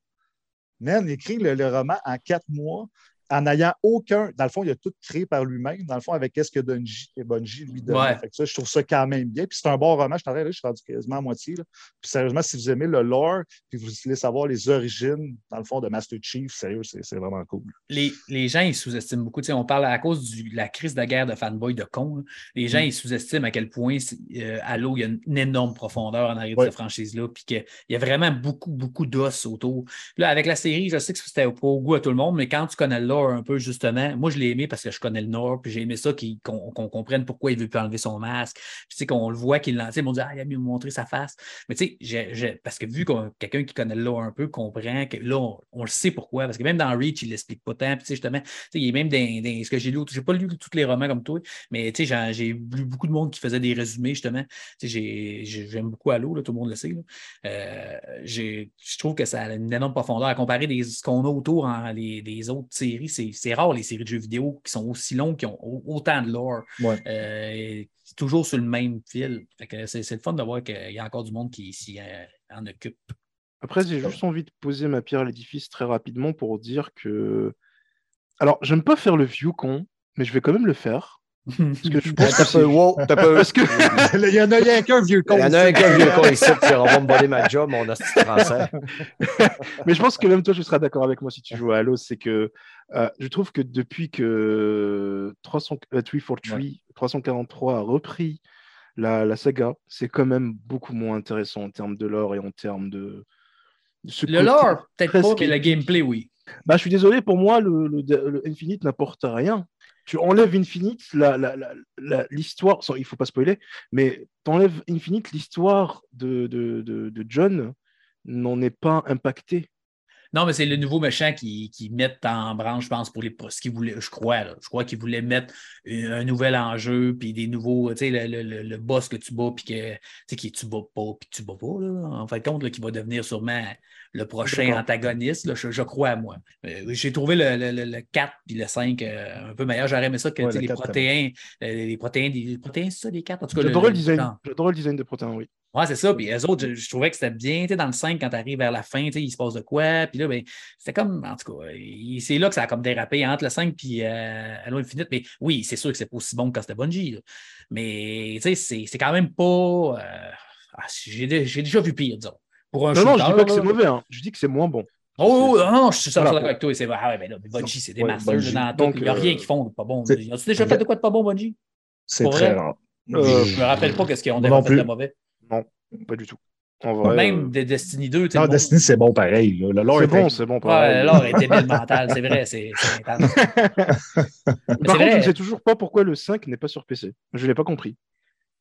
Man, il écrit le, le roman en quatre mois en n'ayant aucun. Dans le fond, il a tout créé par lui-même, dans le fond, avec ce que Bungie, que Bungie lui donnait. Ouais. Fait que ça, je trouve ça quand même bien. Puis c'est un bon roman. Je suis en train de lire, je suis rendu quasiment à moitié. là. Puis sérieusement, si vous aimez le lore, puis vous voulez savoir les origines, dans le fond, de Master Chief, sérieux, c'est vraiment cool. les, les gens, ils sous-estiment beaucoup. On parle à cause du- de la crise de guerre de fanboy de con. là. Les Mm. gens, ils sous-estiment à quel point euh, Halo, il y a une énorme profondeur en arrière de cette franchise-là, puis qu'il y a vraiment beaucoup, beaucoup d'os autour. Là, avec la série, je sais que c'était pas au goût à tout le monde, mais quand tu connais le un peu, justement, moi, je l'ai aimé parce que je connais le Nord, puis j'ai aimé ça qu'on qu'on comprenne pourquoi il veut plus enlever son masque. Puis, tu sais, qu'on le voit qu'il l'a. tu sais, Ils m'ont dit, ah, il a mieux montrer sa face. Mais tu sais, parce que vu que quelqu'un qui connaît le lore un peu comprend que là, on, le sait pourquoi. Parce que même dans Reach, il l'explique pas tant. Puis, tu sais, justement, tu sais, il est même dans, dans ce que j'ai lu. J'ai pas lu tous les romans comme toi, mais tu sais, j'ai- lu beaucoup de monde qui faisait des résumés, justement. Tu sais, j'ai- j'ai- j'aime beaucoup Halo, tout le monde le sait. Euh, je trouve que ça a une énorme profondeur. À comparer des, ce qu'on a autour en les, les autres séries, c'est c'est rare les séries de jeux vidéo qui sont aussi longues, qui ont au- autant de lore. Ouais. Euh, c'est toujours sur le même fil. C'est le fun de voir qu'il y a encore du monde qui s'y euh, en occupe. Après, j'ai juste envie de poser ma pierre à l'édifice très rapidement pour dire que. Alors, j'aime pas faire le vieux con, mais je vais quand même le faire. Parce que je pense que c'est- wow, t'as peu. Parce que il y en a rien qu'un vieux con. Il y en a un qui a vieux con ici, puis on va me voler ma job, mon de français. Mais je pense que même toi, tu seras d'accord avec moi si tu joues à Halo, c'est que euh, je trouve que depuis que 300, euh, 343, 343 a repris la, la saga, c'est quand même beaucoup moins intéressant en termes de lore et en termes de. Le lore, peut-être pas, presque mais le gameplay, oui. Bah, je suis désolé, pour moi, le, le- le Infinite n'apporte rien. Tu enlèves Infinite, la- la- la- l'histoire, il faut pas spoiler, mais tu enlèves Infinite, l'histoire de, de, de, John n'en est pas impactée. Non, mais c'est le nouveau méchant qui, qui mettent en branche, je pense, pour les ce qu'ils voulaient, je crois. Je crois qu'ils voulaient mettre un, nouvel enjeu, puis des nouveaux, tu sais, le, le- le- boss que tu bats, puis que tu sais, qui tu bats pas, puis tu bats pas, en fin de compte, là, qui va devenir sûrement le prochain antagoniste, là, je, je crois à moi. Euh, J'ai trouvé le, le- le- le 4 puis le 5 euh, un peu meilleur. J'aurais aimé ça que Ouais, le les 4, protéins, euh, les protéins, des les protéins, c'est ça, les 4? En tout cas, J'adorais le design. le design de Protein, oui. Ouais, c'est ça. Puis eux autres, je, je trouvais que c'était bien. Tu sais, dans le 5, quand tu arrives vers la fin, il se passe de quoi? Puis là, ben, c'était comme, en tout cas, c'est là que ça a comme dérapé entre le 5 puis euh, Halo Infinite. Mais oui, c'est sûr que c'est pas aussi bon que quand c'était Bungie. là. Mais c'est quand même pas. euh, ah, j'ai déjà vu pire, disons. Pour un Non, non, je dis shooter, pas que c'est mauvais, hein. je dis que c'est moins bon. Oh, non, non, je suis d'accord avec toi. C'est ah ouais, ben là, mais Bungie, c'est des Ouais, masters Bungie. dans. Donc, Il n'y a rien euh, qui font de pas bon. As-tu déjà fait de quoi de pas bon, Bungie? C'est très vrai? rare. Euh, Je me rappelle pas qu'est-ce qu'ils ont non déjà fait de mauvais. Pas du tout. En vrai, Même euh, de Destiny 2, tu sais, Non, monde- Destiny, c'est bon pareil. là. Le lore c'est est bon, c'est bon. Ouais, pareil. l'or est débile mental, c'est vrai, c'est intense. Par contre, vrai. je ne sais toujours pas pourquoi le 5 n'est pas sur PC. Je ne l'ai pas compris.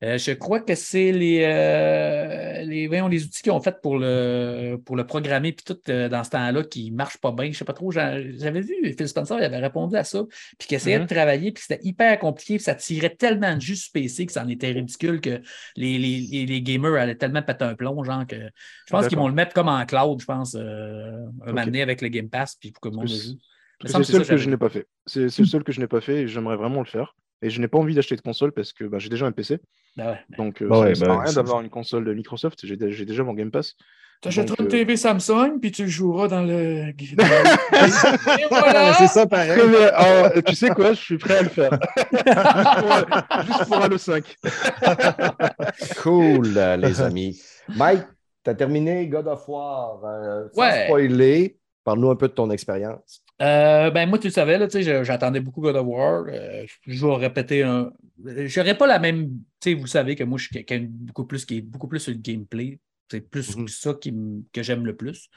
Euh, je crois que c'est les, euh, les, voyons, les outils qu'ils ont fait pour le, pour le programmer, puis tout euh, dans ce temps-là qui ne marche pas bien. Je ne sais pas trop. j'a- J'avais vu Phil Spencer, il avait répondu à ça, puis qu'il essayait Mhm. de travailler, puis c'était hyper compliqué, puis ça tirait tellement de jus sur PC que ça en était ridicule que les, les, les, gamers allaient tellement péter un plomb, genre que je pense qu'ils vont le mettre comme en cloud, je pense, un moment Ok. donné avec le Game Pass, puis pour que le monde le joue. C'est le seul que je n'ai pas fait. C'est le seul que je n'ai pas fait et j'aimerais vraiment le faire. Et je n'ai pas envie d'acheter de console parce que bah, j'ai déjà un PC. Ouais. Donc, euh, Bah ça ouais, ne sert bah à rien d'avoir une console de Microsoft. J'ai dé- j'ai déjà mon Game Pass. T'achèteras une euh, TV Samsung, puis tu joueras dans le. Voilà! c'est ça pareil. Alors, euh, tu sais quoi Je suis prêt à le faire. juste, pour, juste pour Halo 5. Cool, euh, les amis. Mike, tu as terminé God of War. euh, sans Ouais. spoiler, parle-nous un peu de ton expérience. Euh, ben moi, tu le savais, là, j'attendais beaucoup God of War. Euh, je vais répéter un. J'aurais pas la même. Tu sais, vous le savez que moi, je suis quelqu'un beaucoup plus qui est beaucoup plus sur le gameplay. C'est plus Mhm. ça qui que j'aime le plus.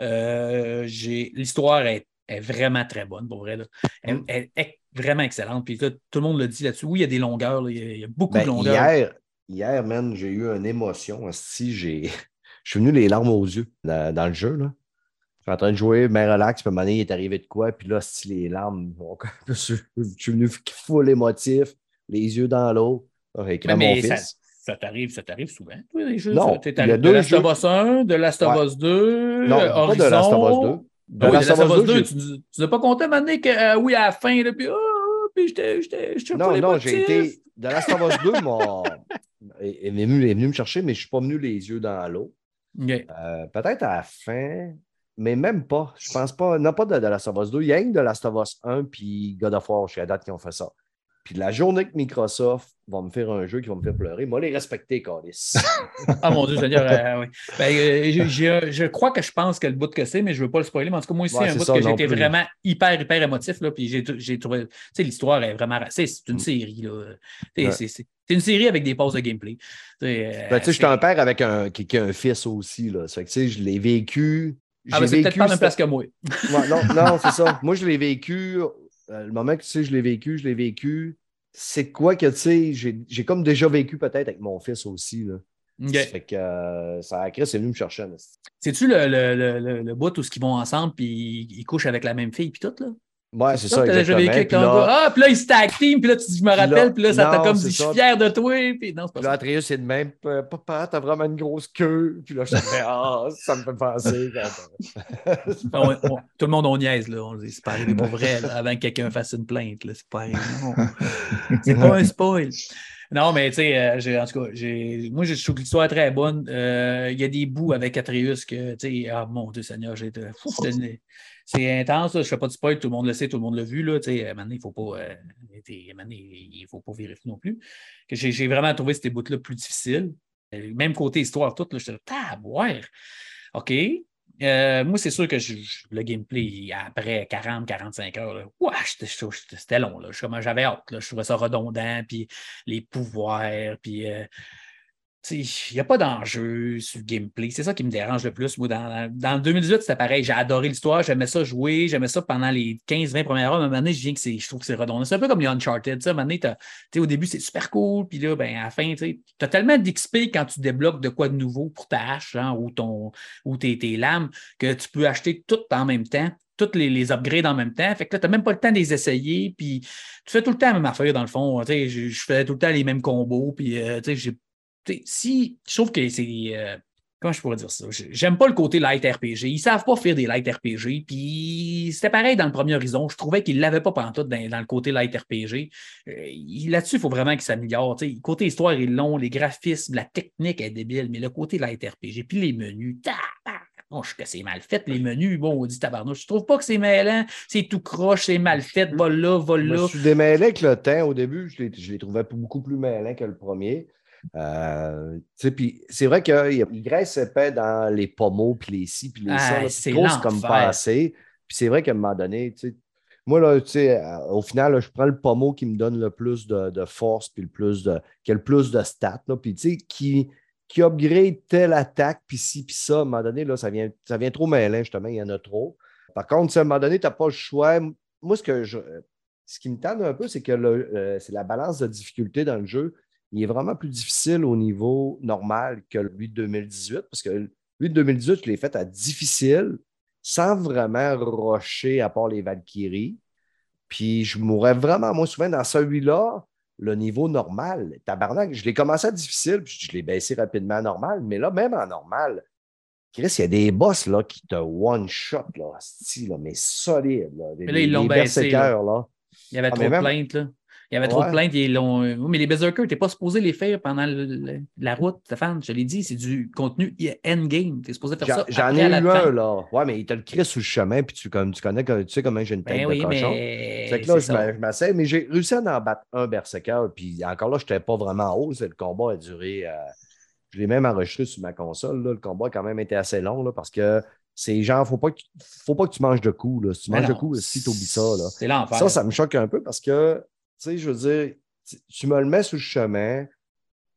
Euh, j'ai- L'histoire est, est vraiment très bonne, pour vrai. là. Elle, elle est vraiment excellente. Puis là, tout le monde le dit là-dessus. Oui, il y a des longueurs. là, Il, y a, il y a beaucoup Ben, de longueurs. hier, hier, man, j'ai eu une émotion. Si j'ai. Je suis venu les larmes aux yeux dans, dans le jeu. Là. Je suis en train de jouer, bien relax, puis à un moment donné, il est arrivé de quoi, puis là, si les larmes? bon, je suis venu full émotif, les yeux dans l'eau. À Mais, mon mais ça, fils. ça t'arrive, ça t'arrive souvent. toi, les jeux, Non, ça? Il y a arrivé de deux Last of. Us 1, de Last of Ouais. Us 2, Non, euh, pas de Last of Us 2. Horizon. De Ah oui, Last The Last of of Us Us 2, 2, j'ai- tu n'as pas compté à un moment donné que euh, oui, à la fin, là, puis, ah, puis j'étais, Non, non, j'ai été. De Last of Us 2, mon... est, venu, est venu me chercher, mais je ne suis pas venu les yeux dans l'eau. Euh, Peut-être à la fin, mais même pas. Je pense pas. Non, pas de, de Last of Us 2. Il y a une de Last of Us 1 puis God of War, je suis à date qui ont fait ça. Puis la journée que Microsoft va me faire un jeu qui va me faire pleurer, moi, les respecter, Calis. Ah mon Dieu, Seigneur, euh, oui. Ben, euh, j'ai- j'ai- je crois que je pense que le bout que c'est, mais je ne veux pas le spoiler. Mais en tout cas, moi aussi, Ouais, un bout ça, que plus. vraiment hyper, hyper émotif. Là, puis j'ai trouvé. Tu sais, l'histoire est vraiment. C'est c'est une Mm. série. là. C'est une série avec des pauses de gameplay. Tu sais, euh, Ben, tu sais, je suis un père avec un, qui, qui a un fils aussi. Là. Ça fait que, tu sais, je l'ai vécu. Ah, ben, J'ai c'est peut-être pas la même place que moi. Ouais, non, non, c'est ça. Moi, je l'ai vécu. euh, le moment que tu sais, je l'ai vécu, je l'ai vécu. C'est quoi que, tu sais, j'ai comme déjà vécu peut-être avec mon fils aussi. Là. Fait que euh, ça a créé, c'est venu me chercher. C'est-tu le, le, le, le, le bout où ils vont ensemble puis ils, ils couchent avec la même fille puis tout, là? Ouais, c'est Ça, déjà vécu avec ton gars. Ah, puis là, ils se tag team, puis là, tu dis, je me rappelle, puis là, ça t'a comme dit, je suis fier de toi, puis non, c'est pas là. Atreus, c'est de même. Papa, t'as vraiment une grosse queue. Puis là, je me fais, ah, ça me fait penser. Ah, tout le monde, on niaise, là. On dit, c'est pas arrivé pour vrai, là, avant que quelqu'un fasse une plainte, là. C'est pas. C'est pas un spoil. Non, mais tu sais, euh, en tout cas, j'ai- moi, je trouve que l'histoire est très bonne. Euh, Il y a des bouts avec Atreus que, tu sais, ah mon Dieu Seigneur, j'ai c'est- intense, je ne fais pas de spoil, tout le monde le sait, tout le monde l'a vu, là, sais, maintenant, il ne faut pas, euh, il faut pas virer fou non plus. J'ai vraiment trouvé ces bouts-là plus difficiles. Euh, Même côté histoire, tout, là, j'étais là, tabouère. OK. Euh, moi, c'est sûr que je- je- le gameplay, après 40-45 heures, c'était long. Je- J'avais hâte. Là. Je trouvais ça redondant, puis les pouvoirs, puis. euh, il n'y a pas d'enjeu sur le gameplay. C'est ça qui me dérange le plus. Moi, dans, dans le 2018, c'était pareil. J'ai adoré l'histoire. J'aimais ça jouer. J'aimais ça pendant les 15-20 premières heures. Mais à un je, viens que je trouve que c'est redondant. C'est un peu comme les Uncharted. À un au début, c'est super cool. Puis là, ben, à la fin, tu as tellement d'XP quand tu débloques de quoi de nouveau pour ta hache genre, ou, ton, ou tes, tes lames que tu peux acheter tout en même temps. Toutes les, les upgrades en même temps. Fait que là, tu n'as même pas le temps de les essayer. Puis tu fais tout le temps la même affaire, dans le fond. Je, je fais tout le temps les mêmes combos. Puis, euh, j'ai si je trouve que c'est. euh, comment je pourrais dire ça? J'ai- J'aime pas le côté light RPG. Ils savent pas faire des light RPG. Puis c'était pareil dans le premier Horizon. Je trouvais qu'ils l'avaient pas pantoute dans, dans le côté light RPG. Euh, Là-dessus, il faut vraiment qu'ils s'améliorent. Sais, Côté histoire est long, les graphismes, la technique est débile, mais le côté light RPG, puis les menus, tabarnouche que c'est mal fait, les menus, bon, on dit tabarnouche. Je trouve pas que c'est mêlant, c'est tout croche, c'est mal fait, vol là, vol Je me là. suis démêlé avec le temps. Au début, je les, je les trouvais beaucoup plus mêlants que le premier. Euh, puis c'est vrai qu'il graisse épais dans les pommeaux, puis les ci, puis les Ah, c'est comme l'enfer. pas assez. Puis c'est vrai qu'à un moment donné, moi, là, euh, au final, là, je prends le pommeau qui me donne le plus de, de force, puis le plus de, qui a le plus de stats, puis qui, qui upgrade telle attaque, puis ci, puis ça, à un moment donné, là, ça vient, ça vient trop mêlant, justement, il y en a trop. Par contre, à un moment donné, tu n'as pas le choix. Moi, ce que je, ce qui me tente un peu, c'est que le- euh, c'est la balance de difficulté dans le jeu. Il est vraiment plus difficile au niveau normal que lui de 2018, parce que lui de 2018, je l'ai fait à difficile, sans vraiment rusher à part les Valkyries. Puis je mourrais vraiment, moi, souvent dans celui-là, le niveau normal, tabarnak, je l'ai commencé à difficile, puis je l'ai baissé rapidement à normal, mais là, même en normal, Chris, il y a des boss là, qui te one-shot, là, asti, là, mais solide. Là, des, Mais là, ils l'ont baissé, là. Il y avait Ah, trop de plaintes, là. Il y avait trop de plaintes. Ils l'ont- mais les Berserkers, tu n'es pas supposé les faire pendant le- le- la route, Stéphane. Je l'ai dit, c'est du contenu endgame. Tu es supposé faire ça. J'en ai eu un, là. Ouais, mais il te le crie sur le chemin, puis tu, comme, tu connais, tu sais comment j'ai une tête Ben de oui, cochon. mais. Fait que là, c'est je ça. m'a- je m'essaie, mais j'ai réussi à en battre un Berserker, puis encore là, je n'étais pas vraiment haut. c'est- Le combat a duré. euh, je l'ai même enregistré sur ma console. là. Le combat a quand même été assez long, là, parce que C'est genre, faut pas que, faut pas que tu manges de coups. Là. Si tu Mais manges de coups, si tu oublies ça. Là. C'est l'enfer. Ça, ça me choque un peu parce que, sais, je veux dire, tu- me le mets sur le chemin.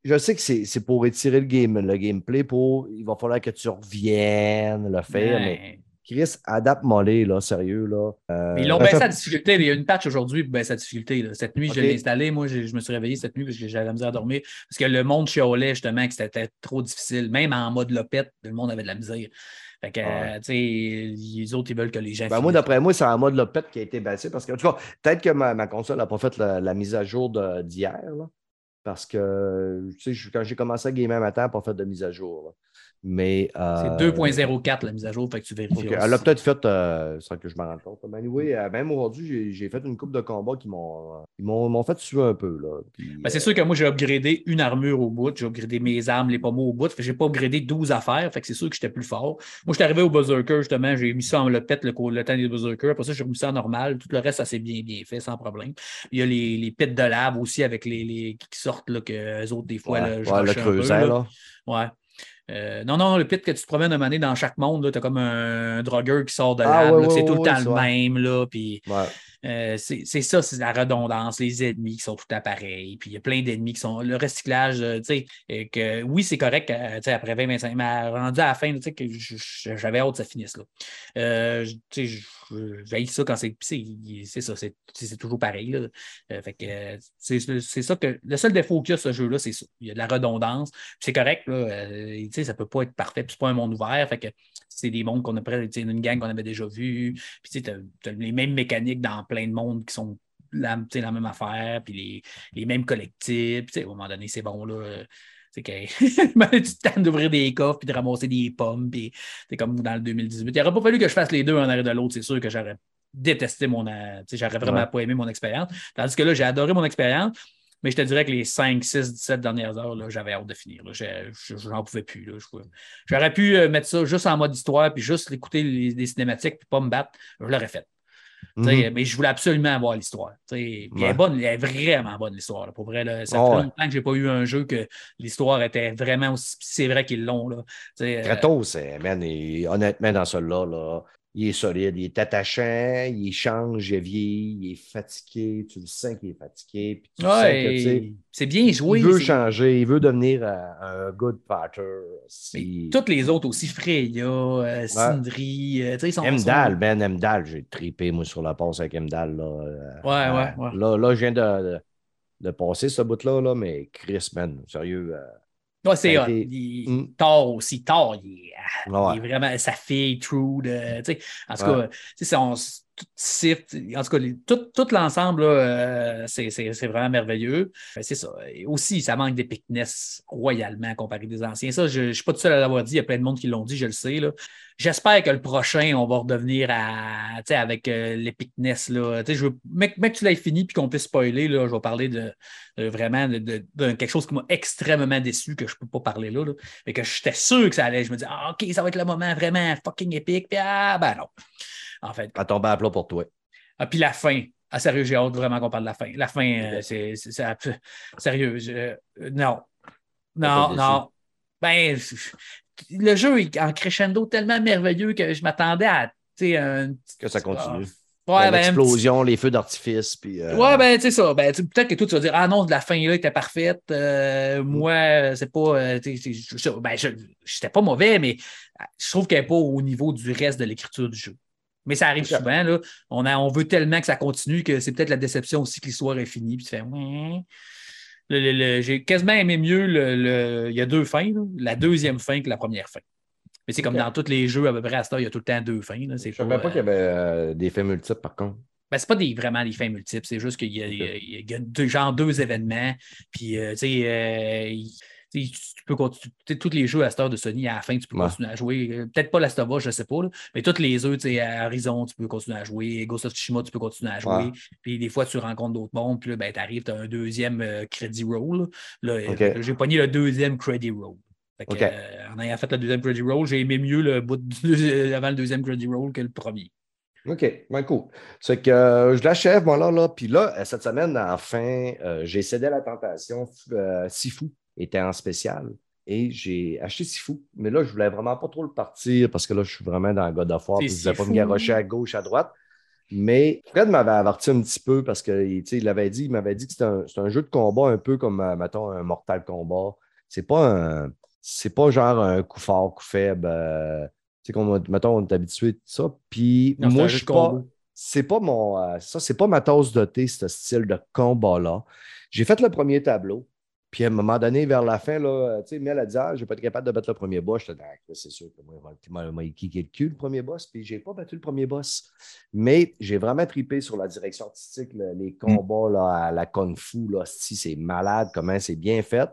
Je sais que c'est pour étirer le game, le gameplay, pour il va falloir que tu reviennes le faire, mais. Chris, adapte mollet là, sérieux, là. Euh, Mais ils l'ont baissé ça- à difficulté. Il y a une patch aujourd'hui pour baisser la difficulté. là. Cette nuit, je l'ai installé. Moi, j'ai- je me suis réveillé cette nuit parce que j'avais la misère à dormir. Parce que le monde chiolait justement que c'était trop difficile. Même en mode lopette, le monde avait de la misère. Fait que, Ouais. euh, tu sais, les autres, ils veulent que les gens. Ben, moi, d'après moi, c'est en mode lopette qui a été baissé parce que, en tout cas, peut-être que ma, ma console n'a pas fait la, la mise à jour d'hier, parce que, tu sais, quand j'ai commencé à gamer un matin, elle n'a pas fait de mise à jour. là. Mais. C'est euh, 2.04 la mise à jour, fait que tu vérifies. ok, Elle l'a peut-être fait euh, sans que je m'en rende compte. Mais anyway, euh, même aujourd'hui, j'ai- fait une coupe de combats qui m'ont euh, fait suer un peu. Là. Puis, Ben, c'est sûr que moi, j'ai upgradé une armure au bout, j'ai upgradé mes armes, les pommeaux au bout. Fait j'ai pas upgradé 12 affaires, fait que c'est sûr que j'étais plus fort. Moi, j'étais arrivé au Berserker, justement, j'ai mis ça en le pet le, le temps des Berserker. Après ça, j'ai remis ça en normal. Tout le reste, ça s'est bien, bien fait, sans problème. Il y a les, les pits de lave aussi avec les, les qui sortent, là, que eux autres, des fois, ouais, là, je ouais, le rushais un peu, creuset, là. là. Ouais. Euh, non, non, le pit que tu te promènes un moment donné dans chaque monde, tu as comme un drogueur qui sort de Ah, ouais, c'est tout le temps le même, là, puis Ouais. Euh, c'est ça, c'est la redondance, les ennemis qui sont tout à pareil, puis il y a plein d'ennemis qui sont. Le recyclage, euh, tu sais, euh, que oui, c'est correct, tu sais, après 20-25, mais rendu à la fin, tu sais, que j'avais hâte que ça finisse, là. Tu sais, ça quand c'est. c'est- ça, c'est toujours pareil, là. Fait que c'est ça que. Le seul défaut qu'il y a, ce jeu-là, c'est ça. Il y a de la redondance, c'est correct, là. tu sais, ça peut pas être parfait, puis c'est pas un monde ouvert, fait que c'est des mondes qu'on a tu sais, une gang qu'on avait déjà vu, puis tu t'as les mêmes mécaniques dans plein de mondes qui sont la, tu la même affaire, puis les, les mêmes collectifs. Puis, tu à un moment donné, c'est bon, là. C'est que tu te tentes d'ouvrir des coffres puis de ramasser des pommes, puis c'est comme dans le 2018. Il n'aurait pas fallu que je fasse les deux en arrière de l'autre, c'est sûr que j'aurais détesté mon. euh, tu sais, J'aurais vraiment Ouais. pas aimé mon expérience. Tandis que là, j'ai adoré mon expérience. Mais je te dirais que les 5, 6, 17 dernières heures, j'avais hâte de finir. J'ai- je- J'en pouvais plus. J'aurais pu euh, mettre ça juste en mode histoire, puis juste écouter les, les cinématiques, puis pas me battre. Je l'aurais fait. Mhm. Mais je voulais absolument avoir l'histoire. Elle, est Ouais. bonne, elle est vraiment bonne, l'histoire. Pour vrai, là, ça Ah fait ouais. longtemps que je n'ai pas eu un jeu que l'histoire était vraiment aussi. C'est vrai qu'ils l'ont. euh, Kratos, c'est- man, et honnêtement, dans celui-là, là, il est solide, il est attachant, il change, il vieillit, il est fatigué, tu le sens qu'il est fatigué, puis tu ouais, sens que, tu sais, c'est bien joué. il veut changer, il veut devenir un, un good C'est- Toutes les autres aussi, Freya, euh, Sindri, euh, tu sais, ils sont. Ben Emdal, j'ai tripé, moi, sur la passe avec Emdal. Là, Euh, Ouais, ouais, ouais. Là, là, je viens de, de, de passer ce bout-là, là, mais Chris, man, sérieux. euh, Ouais, c'est hot. été- Il- Mm. Thor aussi. Thor, il est, ouais. il est vraiment sa fille, True. De, tu sais, en tout Ouais. cas, tu sais, son- tout Sif, en tout cas, tout, l'ensemble, euh, c'est vraiment merveilleux. C'est ça. Aussi, ça manque d'épicness royalement comparé des anciens. Ça, je ne suis pas tout seul à l'avoir dit. Il y a plein de monde qui l'ont dit, je le sais. J'espère que le prochain, on va redevenir avec euh, l'épicness. je veux, mec, mec, tu l'aies fini puis qu'on puisse spoiler, là, je vais parler de, vraiment de, quelque chose qui m'a extrêmement déçu, que je ne peux pas parler là, là. Mais que j'étais sûr que ça allait. Je me dis, ah, OK, ça va être le moment vraiment fucking épique. Puis, ah, ben non. En fait. À tomber à plat pour toi. Ah, puis la fin. Ah, sérieux, j'ai hâte vraiment qu'on parle de la fin. La fin, euh, c'est. Sérieux, je- euh, non. Non, non. Ben, le jeu est en crescendo tellement merveilleux que je m'attendais à. un Que ça continue. Ah, ouais, ben, petit- L'explosion, les feux d'artifice. Puis, euh, Ouais, ben, tu sais ça. Ben, peut-être que toi, tu vas dire, ah non, de la fin là était parfaite. Euh, moi, c'est pas. euh, je- ben, je j'étais pas mauvais, mais je trouve qu'elle n'est pas au niveau du reste de l'écriture du jeu. Mais ça arrive souvent. Là. On, a, on veut tellement que ça continue que c'est peut-être la déception aussi que l'histoire est finie. Puis tu fais. Le- le- le- J'ai quasiment aimé mieux le, le- Il y a deux fins, là. la deuxième fin que la première fin. Mais c'est comme dans tous les jeux, à peu près à ce temps, il y a tout le temps deux fins. là. C'est Je savais pas euh, qu'il y avait euh, des faits multiples, par contre. ben, c'est pas des, vraiment des fins multiples, c'est juste qu'il y a, il y a- il y a deux, genre deux événements. Puis, euh, tu sais, euh, tu peux continuer. Tous les jeux à cette heure de Sony, à la fin, tu peux Ouais. continuer à jouer. Euh, Peut-être pas Last of Us, je sais pas, là, mais tous les jeux, tu sais, à Horizon, tu peux continuer à jouer. Ghost of Tsushima, tu peux continuer à jouer. Ouais. Puis des fois, tu rencontres d'autres mondes, puis là, ben, tu arrives, tu as un deuxième euh, credit roll. Là, Euh. J'ai pogné le deuxième credit roll. Fait que, Ok. euh, en ayant fait le deuxième credit roll, j'ai aimé mieux le bout de- avant le deuxième credit roll que le premier. OK, ben cool. C'est que euh, je l'achève, moi, là, là. Puis là, cette semaine, enfin, euh, j'ai cédé à la tentation. Euh, Sifu était en spécial. et j'ai acheté Sifu. Mais là, je voulais vraiment pas trop le partir parce que là, je suis vraiment dans God of War. C'est Je ne voulais pas me garrocher à gauche, à droite. Mais Fred m'avait averti un petit peu parce qu'il l'avait dit, il m'avait dit que c'était un, c'est un jeu de combat un peu comme, euh, mettons, un Mortal Kombat. C'est pas un. C'est pas genre un coup fort, coup faible. euh, tu sais, comme, mettons, on est habitué de ça. Puis Non, c'est moi, je suis pas. C'est pas mon. euh, ça, c'est pas ma tasse de thé, ce style de combat-là. J'ai fait le premier tableau. Puis à un moment donné, vers la fin, là, tu sais, Mel a dit Ah, j'ai pas été capable de battre le premier boss. J'étais ah, c'est sûr que moi, il m'a- kické le cul, le premier boss. Puis j'ai pas battu le premier boss. Mais j'ai vraiment tripé sur la direction artistique, le- les combats là, à la Kung Fu. Là, si c'est malade, comment c'est bien fait.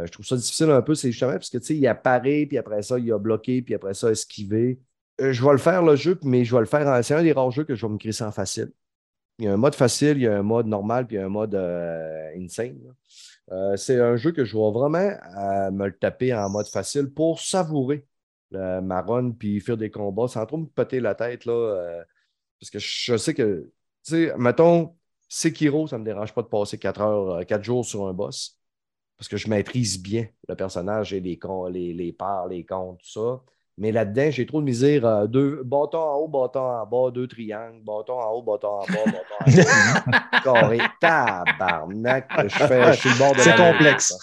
Euh, je trouve ça difficile un peu, c'est justement parce que tu sais, il apparaît, puis après ça, il a bloqué, puis après ça, esquivé. Euh, je vais le faire le jeu, mais je vais le faire. en- C'est un des rares jeux que je vais me crisser en facile. Il y a un mode facile, il y a un mode normal, puis il y a un mode euh, insane. là. Euh, c'est un jeu que je vais vraiment euh, me le taper en mode facile pour savourer le marron puis faire des combats sans trop me péter la tête. Là, euh, parce que je sais que, tu sais, mettons, Sekiro, ça ne me dérange pas de passer 4 heures, 4 jours sur un boss parce que je maîtrise bien le personnage et les, les, les parts, les comptes, tout ça. Mais là-dedans, j'ai trop de misère. euh, deux bâtons en haut, bâton en bas, deux triangles, bâton en haut, bâton en bas, bâton en bas, carré, tabarnak. Je fais, je suis le bord de C'est complexe.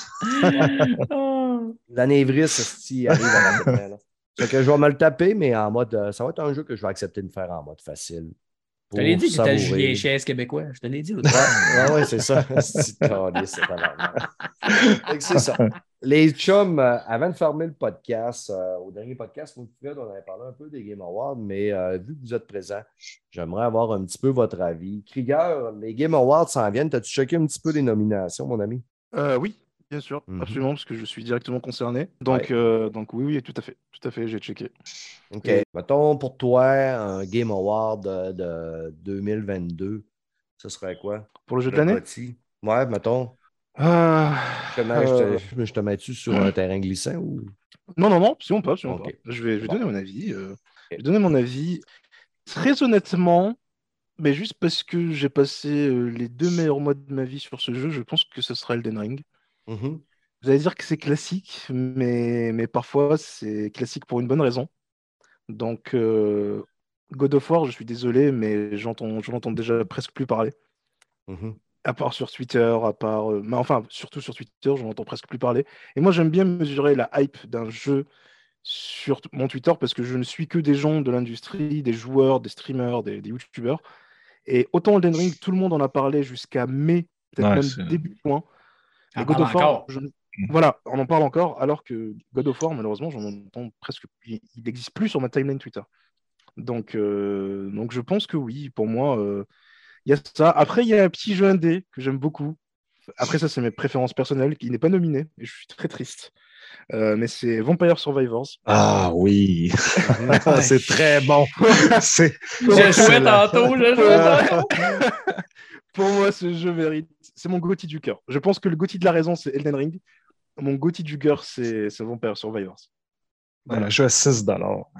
L'anévrisme, si arrive à la que je vais me le taper, mais en mode. euh, Ça va être un jeu que je vais accepter de faire en mode facile. Je te l'ai dit que c'était. Julien Chaise québécois. Je te l'ai dit. ouais, ouais, c'est ça. C'est ça. Les chums, euh, avant de fermer le podcast, euh, au dernier podcast, vous Fred, on avait parlé un peu des Game Awards, mais euh, vu que vous êtes présent, j'aimerais avoir un petit peu votre avis. Krieger, les Game Awards s'en viennent. T'as-tu checké un petit peu les nominations, mon ami? Euh, oui, bien sûr, Mhm. absolument, parce que je suis directement concerné. Donc, Ouais. euh, donc oui, oui, tout à fait, tout à fait, j'ai checké. OK. Et- Mettons pour toi, un Game Award de, de 2022, ce serait quoi? Pour le jeu de l'année? Ouais, mettons. Ah, Je te, mets- je euh, te- je te mets-tu sur un terrain glissant ou? Non, non, non, pas, absolument Ok. pas. Je vais, je vais Bon. donner mon avis. euh, je vais donner mon avis. Très honnêtement, mais juste parce que j'ai passé les deux meilleurs mois de ma vie sur ce jeu, je pense que ce sera Elden Ring. Vous allez dire que c'est classique, mais, mais parfois c'est classique pour une bonne raison. Donc, euh, God of War, je suis désolé, mais j'entends, je l'entends déjà presque plus parler. Mhm. À part sur Twitter, à part. euh, mais enfin, surtout sur Twitter, je n'entends presque plus parler. Et moi, j'aime bien mesurer la hype d'un jeu sur mon Twitter parce que je ne suis que des gens de l'industrie, des joueurs, des streamers, des, des youtubeurs. Et autant Elden Ring, tout le monde en a parlé jusqu'à mai, peut-être Ouais, même début juin. On Et God of War, je ne- voilà, on en parle encore, alors que God of War, malheureusement, j'en entends presque. Il n'existe plus sur ma timeline Twitter. Donc, euh, donc je pense que oui, pour moi, euh, il y a ça. Après, il y a un petit jeu indé que j'aime beaucoup. Après, ça, c'est mes préférences personnelles, qui n'est pas nominé, et je suis très triste. Euh, mais c'est Vampire Survivors. Ah oui, c'est très bon. C'est Je jouais excellent. tantôt, je jouais tantôt. Pour moi, ce jeu mérite. C'est mon Gotti du cœur. Je pense que le Gotti de la raison, c'est Elden Ring. Mon Gotti du cœur, c'est Vampire Survivors. Voilà, je suis à 6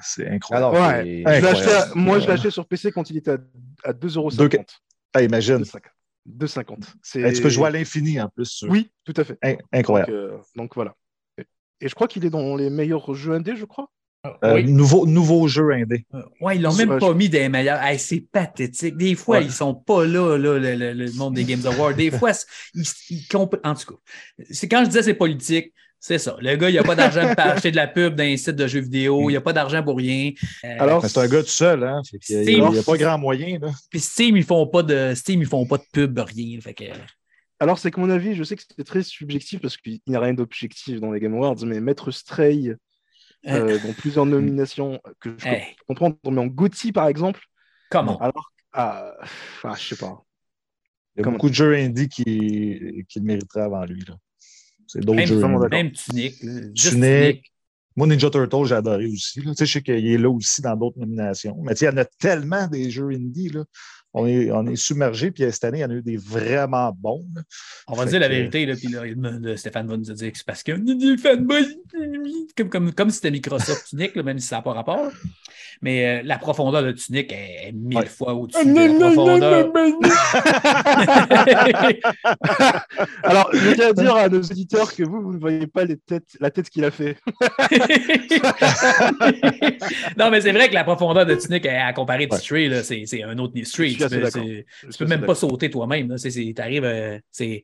C'est Ah incroyable. non, Ouais. c'est- Je Incroyable. acheté à- moi, je l'ai acheté sur PC quand il était à, à 2,50€. Ah, imagine. 2,50. 2,50. C'est- Hey, tu peux jouer à l'infini en plus. sur- Oui, tout à fait. In- Donc, Incroyable. euh, donc voilà. Et- Et je crois qu'il est dans les meilleurs jeux indés, je crois. Euh, Oui. nouveau, nouveau jeu indé. Ouais, ils l'ont même Ouais, pas mis des meilleurs. Hey, c'est pathétique. Des fois, Ouais. ils sont pas là, là le, le- le monde des Games Awards. Des fois, ils, ils En tout cas, c'est quand je disais c'est politique, c'est ça. Le gars, il n'a pas d'argent pour acheter de la pub dans un site de jeux vidéo. Il n'a pas d'argent pour rien. Euh, Alors, C'est un gars tout seul, hein? A- il n'y a, pas grand moyen, là. Puis Steam, ils font pas de Steam, ils font pas de pub, rien. Fait que. alors c'est que mon avis, je sais que c'est très subjectif parce qu'il n'y a rien d'objectif dans les Game Awards, mais mettre Stray euh, dans plusieurs nominations que je Hey, peux comprendre, mais en Gotti par exemple, comment? alors ah, ah, je sais pas. Il y a Comment- beaucoup de jeux indie qui, qui le mériteraient avant lui, là. C'est d'autres Même, jeux. Tunic. Moi, Ninja Turtle, j'ai adoré aussi. là. Tu sais, je sais qu'il est là aussi dans d'autres nominations. Mais tu sais, il y en a tellement des jeux indie. Là. On est, on est submergé. Puis cette année, il y en a eu des vraiment bons. là. On va Fait dire la vérité, là, puis là, Stéphane va nous dire que c'est parce que comme, comme, comme si c'était Microsoft là, même si ça n'a pas rapport. Mais euh, la profondeur de Tunic est, est mille Ouais. fois au-dessus de la profondeur. Alors, je tiens à dire à nos auditeurs que vous, vous ne voyez pas les têtes, la tête qu'il a fait. non, mais c'est vrai que la profondeur de Tunic, à comparer de Ouais. C'est un autre Stray. Je suis Tu assez peux, Je tu même pas sauter toi-même. là. C'est- c'est- T'arrives, euh, c'est.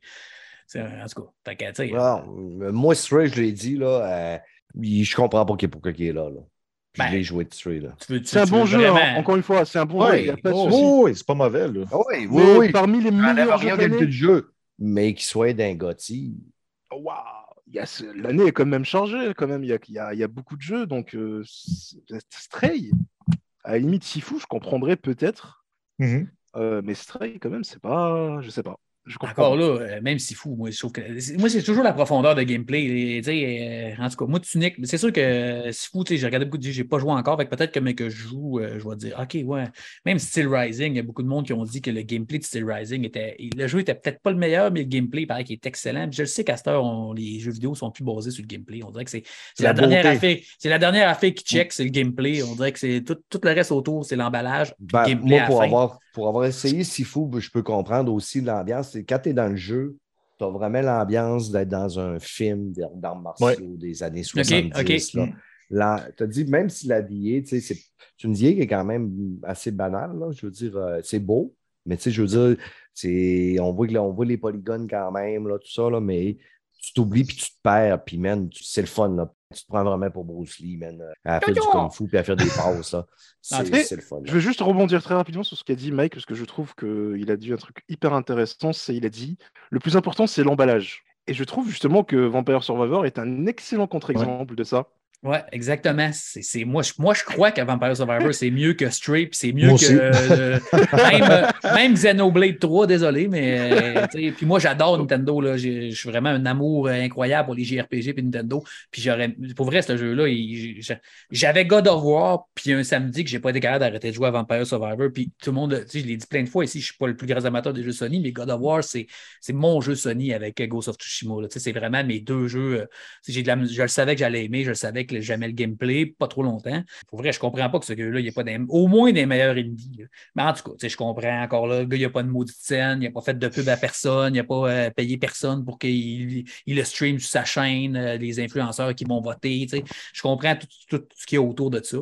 c'est- En tout cas, t'as qu'à, tu sais, Non, euh, moi, Stray, je l'ai dit, là, euh, je comprends pas pourquoi il est là. là. Puis Ben, je l'ai joué de Stray. Là. tu tu- C'est un tu bon jeu, hein. encore une fois, c'est un bon jeu, Ouais, oh. Oh, oui, c'est pas mauvais, là. Oui, Mais parmi les meilleurs jeux de jeu, mais qu'il soit d'un Gotti. waouh, l'année est quand même changée, quand même, il y a, il y a- il y a beaucoup de jeux, donc euh, c'est- Stray, à la limite, Sifu, je comprendrais peut-être, Mhm. euh, mais Stray, quand même, c'est pas, je sais pas. Je Encore pas. là, euh, même si fou, moi, je trouve que. c'est- Moi, c'est toujours la profondeur de gameplay. Et, euh, en tout cas, moi, Tunic, c'est sûr que si fou, tu sais, j'ai regardé beaucoup de j'ai pas joué encore, fait que peut-être que mais que je joue, euh, je vais dire, OK, ouais. Même Steel Rising, il y a beaucoup de monde qui ont dit que le gameplay de Steel Rising était. Le jeu était peut-être pas le meilleur, mais le gameplay, il paraît qu'il est excellent. Puis je le sais qu'à cette heure, on- les jeux vidéo sont plus basés sur le gameplay. On dirait que c'est c'est la, La dernière affaire. C'est la dernière affaire qui check, c'est le gameplay. On dirait que c'est tout, tout le reste autour, c'est l'emballage. Ben, moi, pour avoir, pour avoir essayé Sifu, je peux comprendre aussi l'ambiance. Quand tu es dans le jeu, tu as vraiment l'ambiance d'être dans un film d'arts martiaux des années 70. ok. là. Tu as dit, même si la DA, tu sais, c'est c'est une DA qui est quand même assez banale, là. je veux dire, euh, c'est beau, mais tu sais, je veux dire, on, voit que là, on voit les polygones quand même, là, tout ça, là, mais tu t'oublies puis tu te perds, puis man, tu- c'est le fun, là. Tu te prends vraiment pour Bruce Lee, man, euh, à faire du kung fu puis à faire des passes, C'est le fun. là. Je veux juste rebondir très rapidement sur ce qu'a dit Mike, parce que je trouve qu'il a dit un truc hyper intéressant. C'est il a dit le plus important, c'est l'emballage. Et je trouve justement que Vampire Survivor est un excellent contre-exemple de ça. Ouais, exactement. C'est, moi, je, moi, je crois que Vampire Survivor, c'est mieux que puis c'est mieux Moi que euh, même, même Xenoblade 3, désolé, mais euh, puis moi, j'adore Nintendo. Là. Je suis vraiment un amour euh, incroyable pour les JRPG puis Nintendo. Puis j'aurais, pour vrai, ce jeu-là, j'avais God of War, puis un samedi que j'ai pas été capable d'arrêter de jouer à Vampire Survivor. Puis tout le monde, tu sais, je l'ai dit plein de fois ici, je suis pas le plus grand amateur des jeux Sony, mais God of War, c'est, c'est mon jeu Sony avec Ghost of Tsushima. là. Tu sais, C'est vraiment mes deux jeux. j'ai de la- je le savais que j'allais aimer, je le savais que j'aimais le gameplay, pas trop longtemps. Pour vrai, je comprends pas que ce gars-là, il n'y a pas au moins des meilleurs indies. Mais en tout cas, je comprends encore là, le gars, il n'a pas de maudite scène, il n'a pas fait de pub à personne, il n'a pas euh, payé personne pour qu'il il le stream sur sa chaîne, euh, les influenceurs qui vont voter. Je comprends tout, tout- tout ce qui est autour de ça.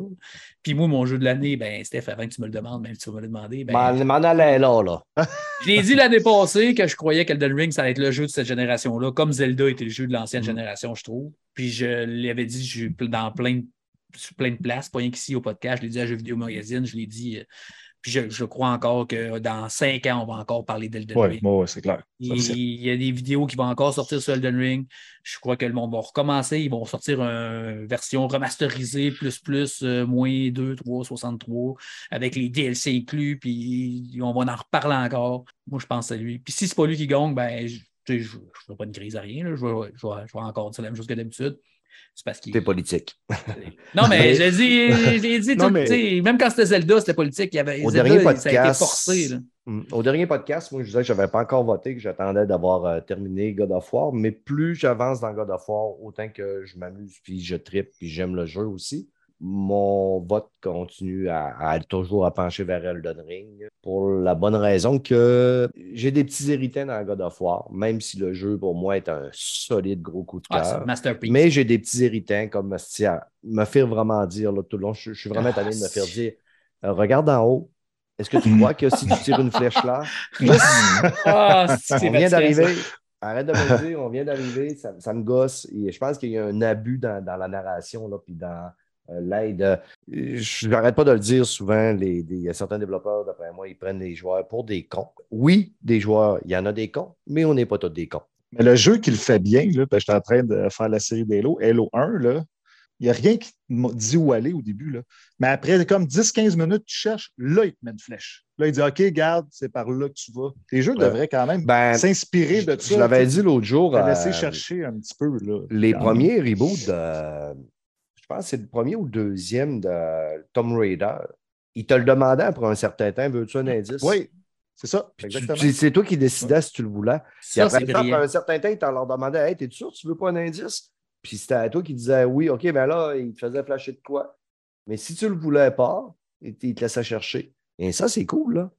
Puis moi, mon jeu de l'année, ben, Steph, avant que tu me le demandes, même si tu vas me le demander, ben, M'en allais là, là. je l'ai dit l'année passée que je croyais qu'Elden Ring, ça allait être le jeu de cette génération-là, comme Zelda était le jeu de l'ancienne Mhm. génération, je trouve. Puis je l'avais dit je dans plein de, sur plein de places, pas rien qu'ici au podcast. Je l'ai dit à Jeux Vidéo Magazine, je l'ai dit. Puis je, je crois encore que dans cinq ans, on va encore parler d'Elden Oui, Ring. ouais, c'est clair. Il, y a des vidéos qui vont encore sortir sur Elden Ring. Je crois que le monde va recommencer. Ils vont sortir une version remasterisée, plus, plus, euh, moins 2, 3, 63, avec les DLC inclus. Puis on va en reparler encore. Moi, je pense à lui. Puis si c'est pas lui qui gagne, ben, je ne ferai pas une crise à rien. là. Je, vais, je, vais, je vais encore dire la même chose que d'habitude. C'est parce qu'il. T'es politique. Non, mais je l'ai dit, je l'ai dit Non, tout- mais- même quand c'était Zelda, c'était politique. Il y avait, Au Zelda, dernier Ça a été podcast, forcé. là. Mm. Au dernier podcast, moi, je disais que je n'avais pas encore voté, que j'attendais d'avoir euh, terminé God of War, mais plus j'avance dans God of War, autant que je m'amuse, puis je trippe, puis j'aime le jeu aussi. Mon vote continue à, à toujours à pencher vers Elden Ring pour la bonne raison que j'ai des petits héritains dans God of War, même si le jeu pour moi est un solide gros coup de Ah, cœur. Mais j'ai des petits héritains comme Mastia, me faire vraiment dire là, tout le long, je, je suis vraiment Ah, tanné de me faire c'est- dire euh, regarde en haut, est-ce que tu vois que si tu tires une flèche là, Ah, c'est on vient d'arriver. Arrête de me dire, on vient d'arriver, ça, ça me gosse. Et je pense qu'il y a un abus dans, dans la narration, là, puis dans l'aide. Euh, Je n'arrête pas de le dire souvent, les, des- il y a certains développeurs, d'après moi, ils prennent les joueurs pour des cons. Oui, des joueurs, il y en a des cons, mais on n'est pas tous des cons. Mais le jeu qui le fait bien, là, parce que en train de faire la série d'Halo, Halo 1, là, il n'y a rien qui dit où aller au début. Là. Mais après comme 10-15 minutes, tu cherches, là, il te met une flèche. Là, il dit OK, garde, c'est par là que tu vas. Les jeux devraient quand même Ben, s'inspirer je, de ça. je l'avais dit l'autre jour. laisser euh, chercher un petit peu. Là, Les premiers reboots de. Je pense que c'est le premier ou le deuxième de Tomb Raider. Il te le demandait après un certain temps veux-tu un indice? Oui, c'est ça. C'est toi qui décidais si tu le voulais. Puis Ça, après, c'est ça, après un certain temps, il t'en leur demandait Hey, t'es sûr, tu veux pas un indice? Puis c'était à toi qui disais oui, OK, ben là, il te faisait flasher de quoi? Mais si tu ne le voulais pas, il te laissait chercher. Et ça, c'est cool, là.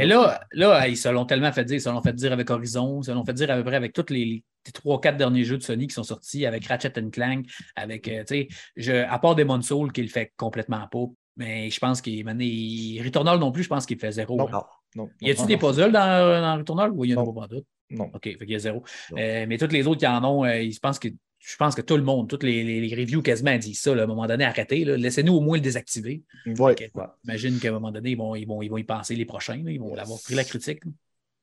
Mais là, là, ils se l'ont tellement fait dire. Ils se l'ont fait dire avec Horizon, ils se l'ont fait dire à peu près avec tous les, trois, quatre derniers jeux de Sony qui sont sortis, avec Ratchet Clank, avec, euh, tu sais, à part Demon's Soul qui le fait complètement pas. Mais je pense qu'il il- Returnal non plus, je pense qu'il fait zéro. Non. hein. Non. Non. Y a-tu des puzzles dans, dans Returnal ou il y en a pas d'autres? Non. OK, fait qu'il y a zéro. Euh, mais tous les autres qui en ont, euh, ils pensent que je pense que tout le monde, toutes les, les- les reviews quasiment disent ça. là, à un moment donné, arrêtez. Laissez-nous au moins le désactiver. Ouais. J'imagine qu'à un moment donné, ils vont, ils vont, ils vont y penser les prochains. là. Ils vont avoir pris la critique. là.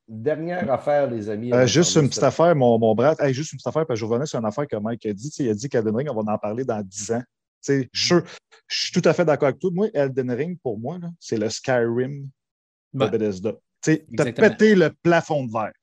Dernière affaire, les amis. Euh, juste une petite affaire, mon, mon bras. Hey, juste une petite affaire, parce que je revenais sur une affaire que Mike a dit. Il a dit qu'Elden Ring, on va en parler dans 10 ans. Je suis sûr- je suis tout à fait d'accord avec toi. Moi, Elden Ring, pour moi, c'est le Skyrim de. Bethesda. Tu Exactement. pété le plafond de verre.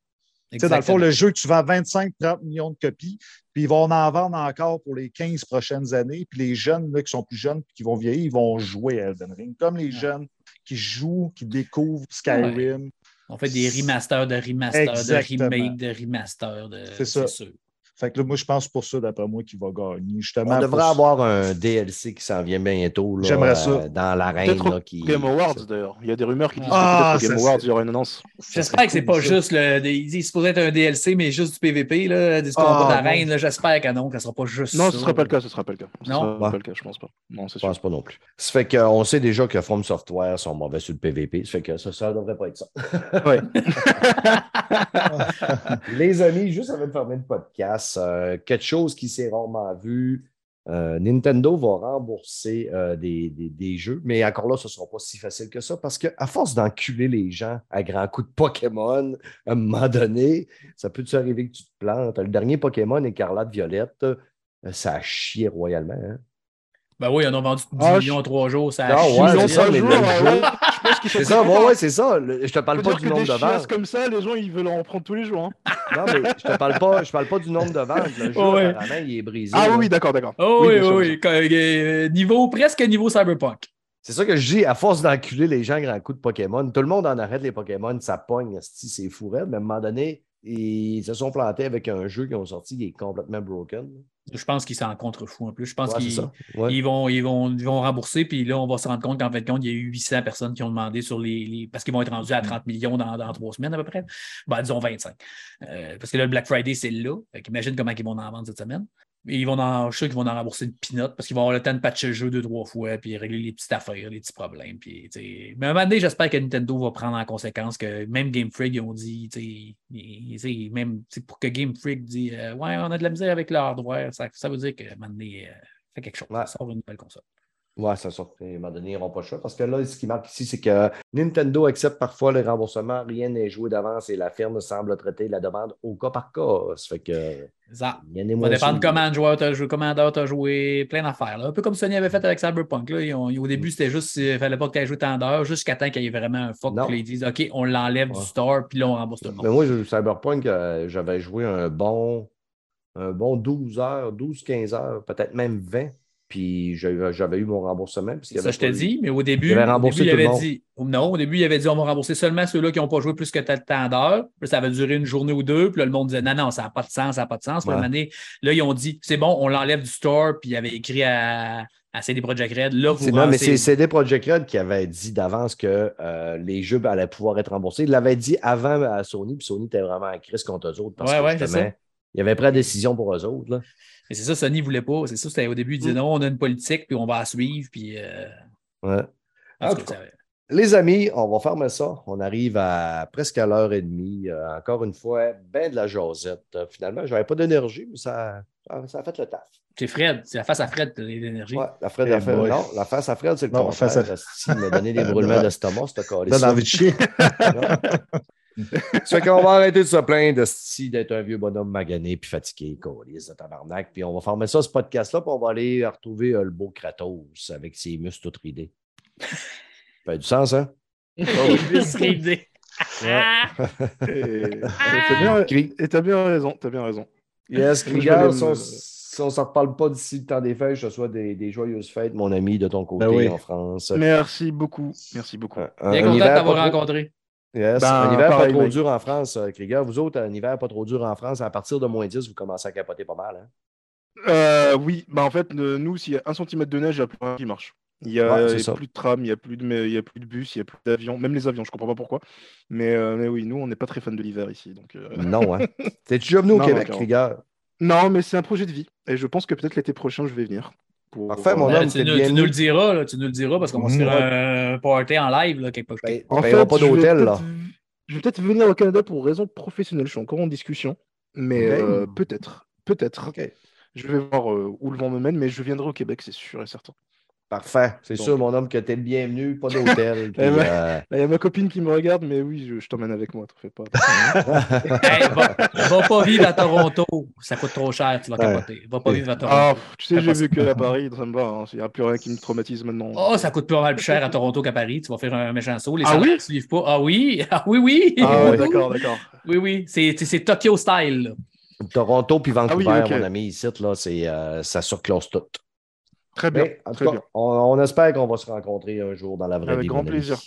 Dans le fond, le jeu, tu vends 25-30 millions de copies, puis ils vont en vendre encore pour les 15 prochaines années. Puis les jeunes là, qui sont plus jeunes puis qui vont vieillir, ils vont jouer à Elden Ring. Comme les jeunes qui jouent, qui découvrent Skyrim. On fait des remasters de remasters, Exactement. de remakes, de remasters. De... C'est ça. Fait que là, moi, je pense pour ça, d'après moi, qu'il va gagner. Justement, On devrait pour- avoir un DLC qui s'en vient bientôt. là, J'aimerais ça. euh, dans l'arène. Qui... Game Awards, d'ailleurs. Il y a des rumeurs qui disent Ah, que Game Awards, il y aura une annonce. J'espère que c'est cool, pas ça. juste le. Il est supposé être un DLC, mais juste du PVP, là, du combat Ah, d'arène. J'espère que non, que ce sera pas juste Non, ça. ce ne sera pas le cas, ce ne sera pas le cas. Ce Non? sera Ouais. pas le cas, je pense pas. Non, c'est Je pense pas non plus. Ça fait qu'on sait déjà que From Software sont mauvais sur le PVP. Ça fait que ça, ça devrait pas être ça. Ouais. Les amis, juste avant de fermer le podcast, euh, quelque chose qui s'est rarement vu. euh, Nintendo va rembourser euh, des, des- des jeux, mais encore là, ce ne sera pas si facile que ça parce qu'à force d'enculer les gens à grands coups de Pokémon, à un moment donné, ça peut-tu arriver que tu te plantes? Le dernier Pokémon, Écarlate Violette, ça a chié royalement. hein. Ben oui, on a vendu 10 Ah, millions en trois jours. Ça a Non, chié. ouais, Ils ont ça, C'est ça, ouais, contents. ouais, c'est ça. Le- Je te parle pas du que nombre de ventes. comme ça, les gens, ils veulent en prendre tous les jours. hein. Non, mais je te parle pas, je parle pas du nombre de ventes. Le jeu, Ouais, ouais. apparemment, il est brisé. Ah là. oui, d'accord, d'accord. Oh oui, oui, oui. Euh, Niveau, presque niveau Cyberpunk. C'est ça que je dis, à force d'enculer les gens à grands coups de Pokémon, tout le monde en arrête les Pokémon, ça pogne, c'est fou, raide. mais à un moment donné, ils se sont plantés avec un jeu qui ont sorti qui est complètement broken. Je pense qu'ils s'en contrefoutent un peu. Je pense Ouais, qu'ils. Ouais. ils vont, ils, vont, ils vont rembourser, puis là, on va se rendre compte qu'en fait, compte, il y a eu 800 personnes qui ont demandé sur les. les- parce qu'ils vont être rendus à 30 millions dans, dans trois semaines à peu près. Ben, disons 25. Euh, parce que là, le Black Friday, c'est là. Fait qu'imagine comment ils vont en vendre cette semaine. Et ils vont en, je suis sûr qu'ils vont en rembourser une pinote parce qu'ils vont avoir le temps de patcher le jeu deux, trois fois, puis régler les petites affaires, les petits problèmes. Puis, tu sais. mais à un moment donné, j'espère que Nintendo va prendre en conséquence que même Game Freak, ils ont dit, tu sais, ils- tu sais, même pour que Game Freak dit euh, Ouais, on a de la misère avec le hardware, ça, ça veut dire que à un moment donné, euh, fait quelque chose. Ouais. Ça sort une nouvelle console. Ouais, ça sort. À un moment donné, ils n'auront pas le choix. Parce que là, ce qui marque ici, c'est que Nintendo accepte parfois le remboursement. Rien n'est joué d'avance et la firme semble traiter la demande au cas par cas. Ça fait que. Ça va dépendre sûr. comment le joueur t'a joué, comment t'as joué, plein d'affaires. Un peu comme Sony avait fait avec Cyberpunk. Là. Ils ont- au début, c'était juste, il fallait pas que tu aies joué tant d'heures, jusqu'à temps qu'il y ait vraiment un fuck. Non. Puis là, ils disent, OK, on l'enlève Ouais. du store, puis là, on rembourse tout le monde. Mais moi, je- Cyberpunk, euh, j'avais joué un bon, un bon 12 heures, 12-15 heures, peut-être même 20. Puis j'avais eu mon remboursement. parce Ça, je te dis, mais au début, Il avait au début, il avait dit, non, au début, il avait dit, on va rembourser seulement ceux-là qui n'ont pas joué plus que temps d'heures. Puis ça va durer une journée ou deux. Puis là, le monde disait, non, non, ça n'a pas de sens, ça n'a pas de sens. À Ouais. là, ils ont dit, c'est bon, on l'enlève du store. Puis il avait écrit à, à CD Projekt Red, là, vous Non, mais c'est CD Projekt Red qui avait dit d'avance que euh, les jeux allaient pouvoir être remboursés. Il l'avait dit avant à Sony, puis Sony était vraiment en crise contre eux autres parce Ouais, que ouais, c'est justement, il avait pris la décision pour eux autres. là. Mais c'est ça, Sony ne voulait pas. C'est ça, c'était au début, il disait Mm. non, on a une politique, puis on va la suivre. Puis, euh, Ouais. cas, Les amis, on va fermer ça. On arrive à presque à l'heure et demie. Euh, encore une fois, ben de la jasette. Euh, finalement, je n'avais pas d'énergie, mais ça, ça, a fait le taf. c'est Fred, c'est la face à Fred, l'énergie. Ouais, la, Fred, Eh la, Fred- boy. non, la face à Fred, c'est le Non, contraire. face à- Asti, Il m'a donné des brûlements d'estomac, ce Donne calice-là. envie de chier. Ça fait qu'on va arrêter de se plaindre d'être un vieux bonhomme magané puis fatigué, colis de tabarnak. Puis on va fermer ça, ce podcast-là, puis on va aller retrouver euh, le beau Kratos avec ses muscles tout ridés. Ça fait du sens, hein? Juste ridé. Ah! Et t'as bien, Cri- et t'as bien raison, t'as bien raison. Yes, l'aime, si on euh, si on ne se reparle pas d'ici le temps des fêtes, je te souhaite des, des joyeuses fêtes, mon ami, de ton côté Ben oui. en France. Merci beaucoup, merci beaucoup. Un, un- Bien un content de t'avoir rencontré. Yes, Ben, un hiver pas trop dur en France, euh, Krieger. Vous autres, un hiver pas trop dur en France, à partir de moins 10, vous commencez à capoter pas mal. Hein? Euh, oui, bah en fait, euh, nous, s'il y a un centimètre de neige, il n'y a plus rien qui marche. Il n'y a, Ouais, plus de tram, il n'y a, plus de mais- il y a plus de bus, il n'y a plus d'avions. Même les avions, je comprends pas pourquoi. Mais, euh, mais oui, nous, on n'est pas très fans de l'hiver ici. Donc, euh, Non, hein. T'es-tu déjà venu au Non, Québec, non, Rigueur? Non, mais c'est un projet de vie. Et je pense que peut-être l'été prochain, je vais venir. Pour, Parfait, mon Ben, homme, tu, nous, tu bienvenu. nous le diras, là, tu nous le diras parce qu'on va se faire un party en live là, quelque part. Ben, En ben, aura fait, pas d'hôtel, là. Je vais peut-être venir au Canada pour raison professionnelle. Je suis encore en discussion. Mais Ok. euh, peut-être. Peut-être. OK. Je vais voir euh, où le vent me mène, mais je viendrai au Québec, c'est sûr et certain. Parfait. C'est sûr, mon homme, que t'es le bienvenu, pas d'hôtel. ben. euh, Là, il y a ma copine qui me regarde, mais oui, je, je t'emmène avec moi, t'en fais pas. Hey, va, va pas vivre à Toronto. Ça coûte trop cher, tu vas Ouais. capoter. Va pas vivre à Toronto. Ah, tu sais, j'ai vécu à Paris, ça me va. hein. Il n'y a plus rien qui me traumatise maintenant. Oh, ça coûte pas mal plus cher à Toronto qu'à Paris. Tu vas faire un méchant saut. Les Ah oui? ne suivent pas. Ah oui, ah oui, oui. Ah, d'accord, d'accord. Oui, oui. C'est Tokyo style. là. Toronto puis Vancouver, Ah oui, ok. mon ami, ici, là, c'est, euh, ça surclose tout. Très bien. Mais, en très cas, bien. on, on espère qu'on va se rencontrer un jour dans la vraie Avec vie. grand mon ami. plaisir.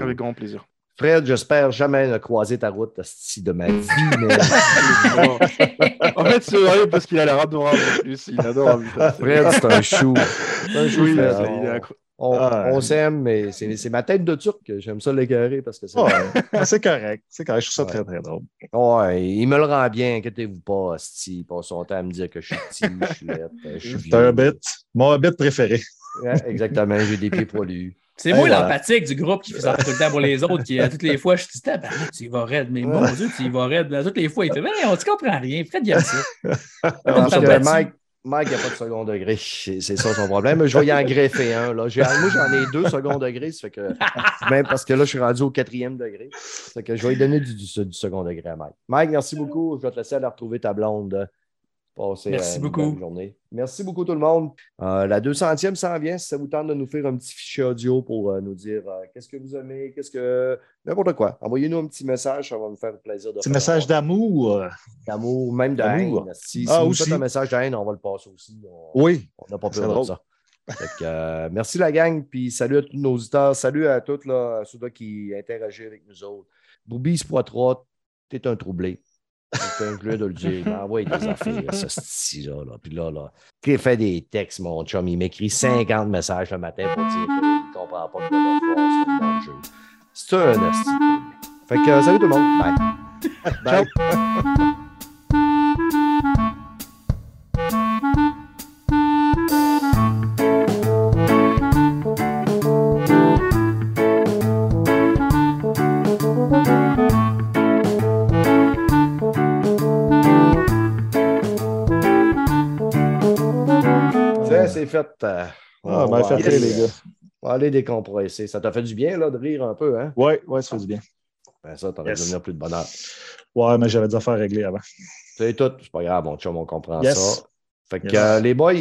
Avec grand plaisir. Fred, j'espère jamais ne croiser ta route esti, de ma vie. mais- en fait, c'est vrai parce qu'il a l'air adorable en plus. Il putain. Fred, c'est un chou. C'est un chou, Oui, Fred. il est. On, Ah, on s'aime, mais c'est ma tête de turc. J'aime ça l'écœurer parce que c'est. Ouais, c'est correct. C'est correct. Je trouve ça Ouais. très, très drôle. Ouais, il me le rend bien, inquiétez-vous pas, Asti. Il passe son temps à me dire que je suis petit, je suis laid, je suis C'est un bit. Mon bit préféré. Ouais, exactement, j'ai des pieds poilus. C'est moi l'empathique du groupe qui fait ça tout le temps pour les autres, qui à toutes les fois, je dis, tabarnak, tu y vas raide, mais mon Dieu, tu y vas raide. À toutes les fois, il fait, mais on ne comprend rien. Fred, il aime ça. Mike, Mike n'a pas de second degré. C'est ça son problème. Je vais y en greffer un. Moi, j'en ai deux second degré. Ça fait que, même parce que là, je suis rendu au quatrième degré. Que je vais lui donner du, du- du second degré à Mike. Mike, merci beaucoup. Je vais te laisser aller retrouver ta blonde. Merci euh, une beaucoup. bonne journée. Merci beaucoup, tout le monde. Euh, la 200e s'en vient. Si ça vous tente de nous faire un petit fichier audio pour euh, nous dire euh, qu'est-ce que vous aimez, qu'est-ce que. N'importe quoi. Envoyez-nous un petit message. Ça va nous faire plaisir de Petit faire message d'amour. d'amour, même de D'amour. haine. Si, si Ah, vous aussi. faites un message de haine, on va le passer aussi. On Oui. on n'a pas peur de ça. Fait que, euh, merci la gang, puis salut à tous nos auditeurs. Salut à tous là, ceux-là qui interagissent avec nous autres. Boobies Poitras, t'es un troublé. C'est un jeu de le dire. Il m'envoie des affaires, ce style-là. Là. Puis là, là, qui fait des textes, mon chum, il m'écrit 50 messages le matin pour dire qu'il ne comprend pas que c'est un bon jeu. C'est un esti. Fait que, salut tout le monde. Bye. Bye. c'est fait. euh, Ah, ben, fait aller, les gars. on va aller décompresser. Ça t'a fait du bien là, de rire un peu, hein? Oui, ouais, ça fait du bien. Ben, ça, as Yes. devenir plus de bonheur. Ouais, mais j'avais des affaires réglées avant. C'est tout. C'est pas grave, mon chum, on comprend Yes. ça. Fait que Yes. euh, les boys,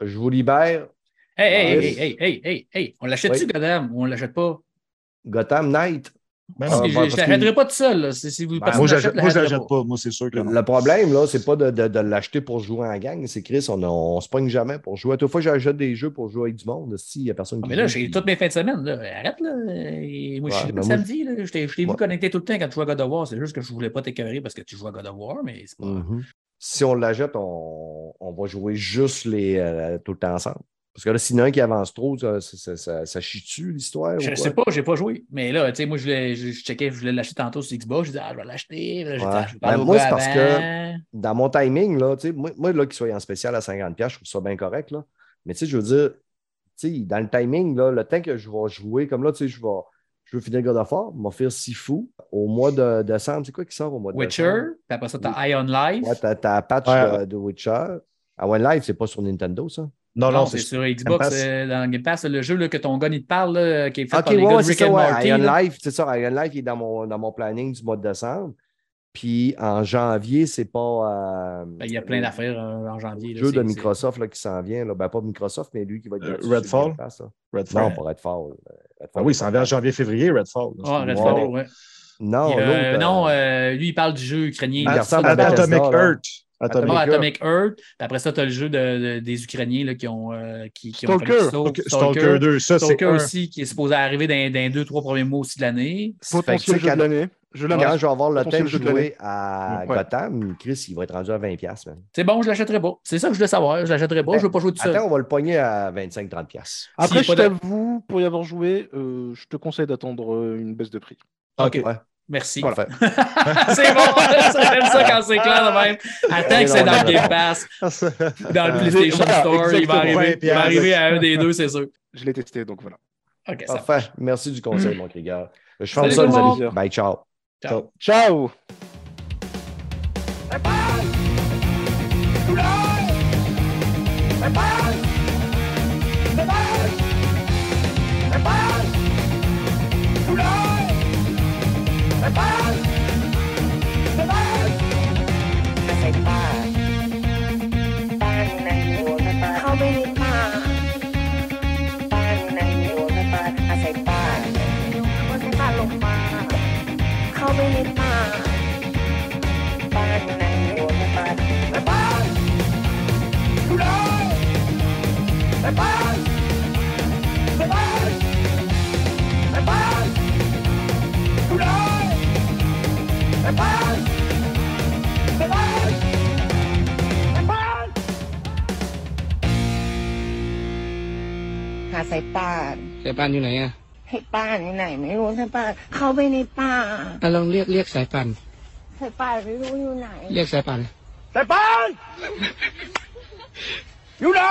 je vous libère. Hey, hey, hey, hey, hey, hey, hey, on l'achète-tu, Oui. Goddam, ou on l'achète pas? Gotham Knight. Ben Ah, non. je ben, je pas tout seul. Là. Si, si vous, Ben, moi, je l'achèterai l'achète pas. Moi, c'est sûr que non. Le problème, là, c'est pas de, de- de l'acheter pour jouer en gang. C'est Chris, on, on se pogne jamais pour jouer. À toute fois, j'achète des jeux pour jouer avec du monde. Si, il n'y a personne Ah, qui mais là, j'ai puis- toutes mes fins de semaine. Là. Arrête, là. Et moi, je suis ben, le moi, samedi. Là. Je t'ai vu connecté tout le temps quand tu jouais à God of War. C'est juste que je voulais pas t'écœurer parce que tu joues à God of War, mais c'est pas. Mhm. Si on l'achète, on, on va jouer juste les, euh, tout le temps ensemble. Parce que là, s'il y en a un qui avance trop, ça, ça, ça, ça- ça chie-tu l'histoire? Je ou sais pas, j'ai pas joué. Mais là, tu sais, moi, je, voulais, je, je checkais, je voulais l'acheter tantôt sur Xbox. Je disais, ah, je vais l'acheter. Ouais. ah, je Ben, moi, c'est parce avant. Dans mon timing, là, tu sais, moi, moi, là, qu'il soit en spécial à 50$, je trouve ça bien correct. Là. Mais tu sais, je veux dire, tu sais, dans le timing, là, le temps que je vais jouer, comme là, tu sais, je vais. Je veux finir God of War, m'offrir Sifu. Au mois de décembre, c'est quoi qui sort au mois de Witcher, décembre? puis après ça, t'as Ion Life. Ouais, t'as patch Ouais. de, de Witcher. Ah ouais, live, c'est pas sur Nintendo, ça? Non, non, non, c'est sur Xbox, euh, dans Game Pass, le jeu là, que ton gars il te parle, là, qui est fait par les ouais, gars de c'est Rick ça, and ouais. Morty. Iron. Life, c'est ça. Iron Life il est dans mon, dans mon planning du mois de décembre. Puis en janvier, c'est pas. euh, Ben, il y a plein d'affaires euh, en janvier. Le jeu de Microsoft là, qui s'en vient. Là. Ben, pas Microsoft, mais lui qui va être. Euh, Redfall? Redfall. Non, pas Redfall. Redfall, Ah oui, c'est c'est pas en janvier-février, Redfall. Ah, Ouais. Redfall, ouais. Non, euh, non, lui, il parle du jeu ukrainien. Il Il Atomic là. Earth. Atomic Earth. Atomic Earth. Puis après ça, tu as le jeu de, de- des Ukrainiens là, qui ont. euh, qui, qui ont Stalker. fait le saut. Stalker, Stalker 2, ça, c'est Stalker un. aussi, qui est supposé arriver dans, dans les deux, trois premiers mois aussi de l'année. Potentiel jeu quand- de l'année. Je Quand je vais avoir le temps de jouer à Ouais. Gotham, Chris, il va être rendu à 20$. man. C'est bon, je l'achèterai pas. C'est ça que je voulais savoir. Je l'achèterai pas. Je veux pas jouer tout seul. Attends, on va le pogner à 25-30$. Après, S'il y je pas de- t'avoue, pour y avoir joué, euh, je te conseille d'attendre euh, une baisse de prix. OK. Ouais. Merci. Voilà. c'est bon. J'aime ça quand c'est clair de même. Attends que c'est dans le Game Pass, dans le PlayStation Voilà, Store. Il va, arriver, il va arriver à un des deux, c'est sûr. Je l'ai testé, donc voilà. OK, ça Parfait. Merci du conseil, mon Krieger. Je ferme Salut ça, les le amis. Bye, ciao. Ciao. Ciao เหนในป่าในป่าในป่าหาสายป่านสายป่านอยู่ไหนอะให้ป่านอยู่ไหนไม่รู้สายป่านเข้าไปในป่าอะลองเรียกเรียกสายป่านสายป่านไม่รู้อยู่ไหน เรียกสายป่านสายปานอยู่ไหน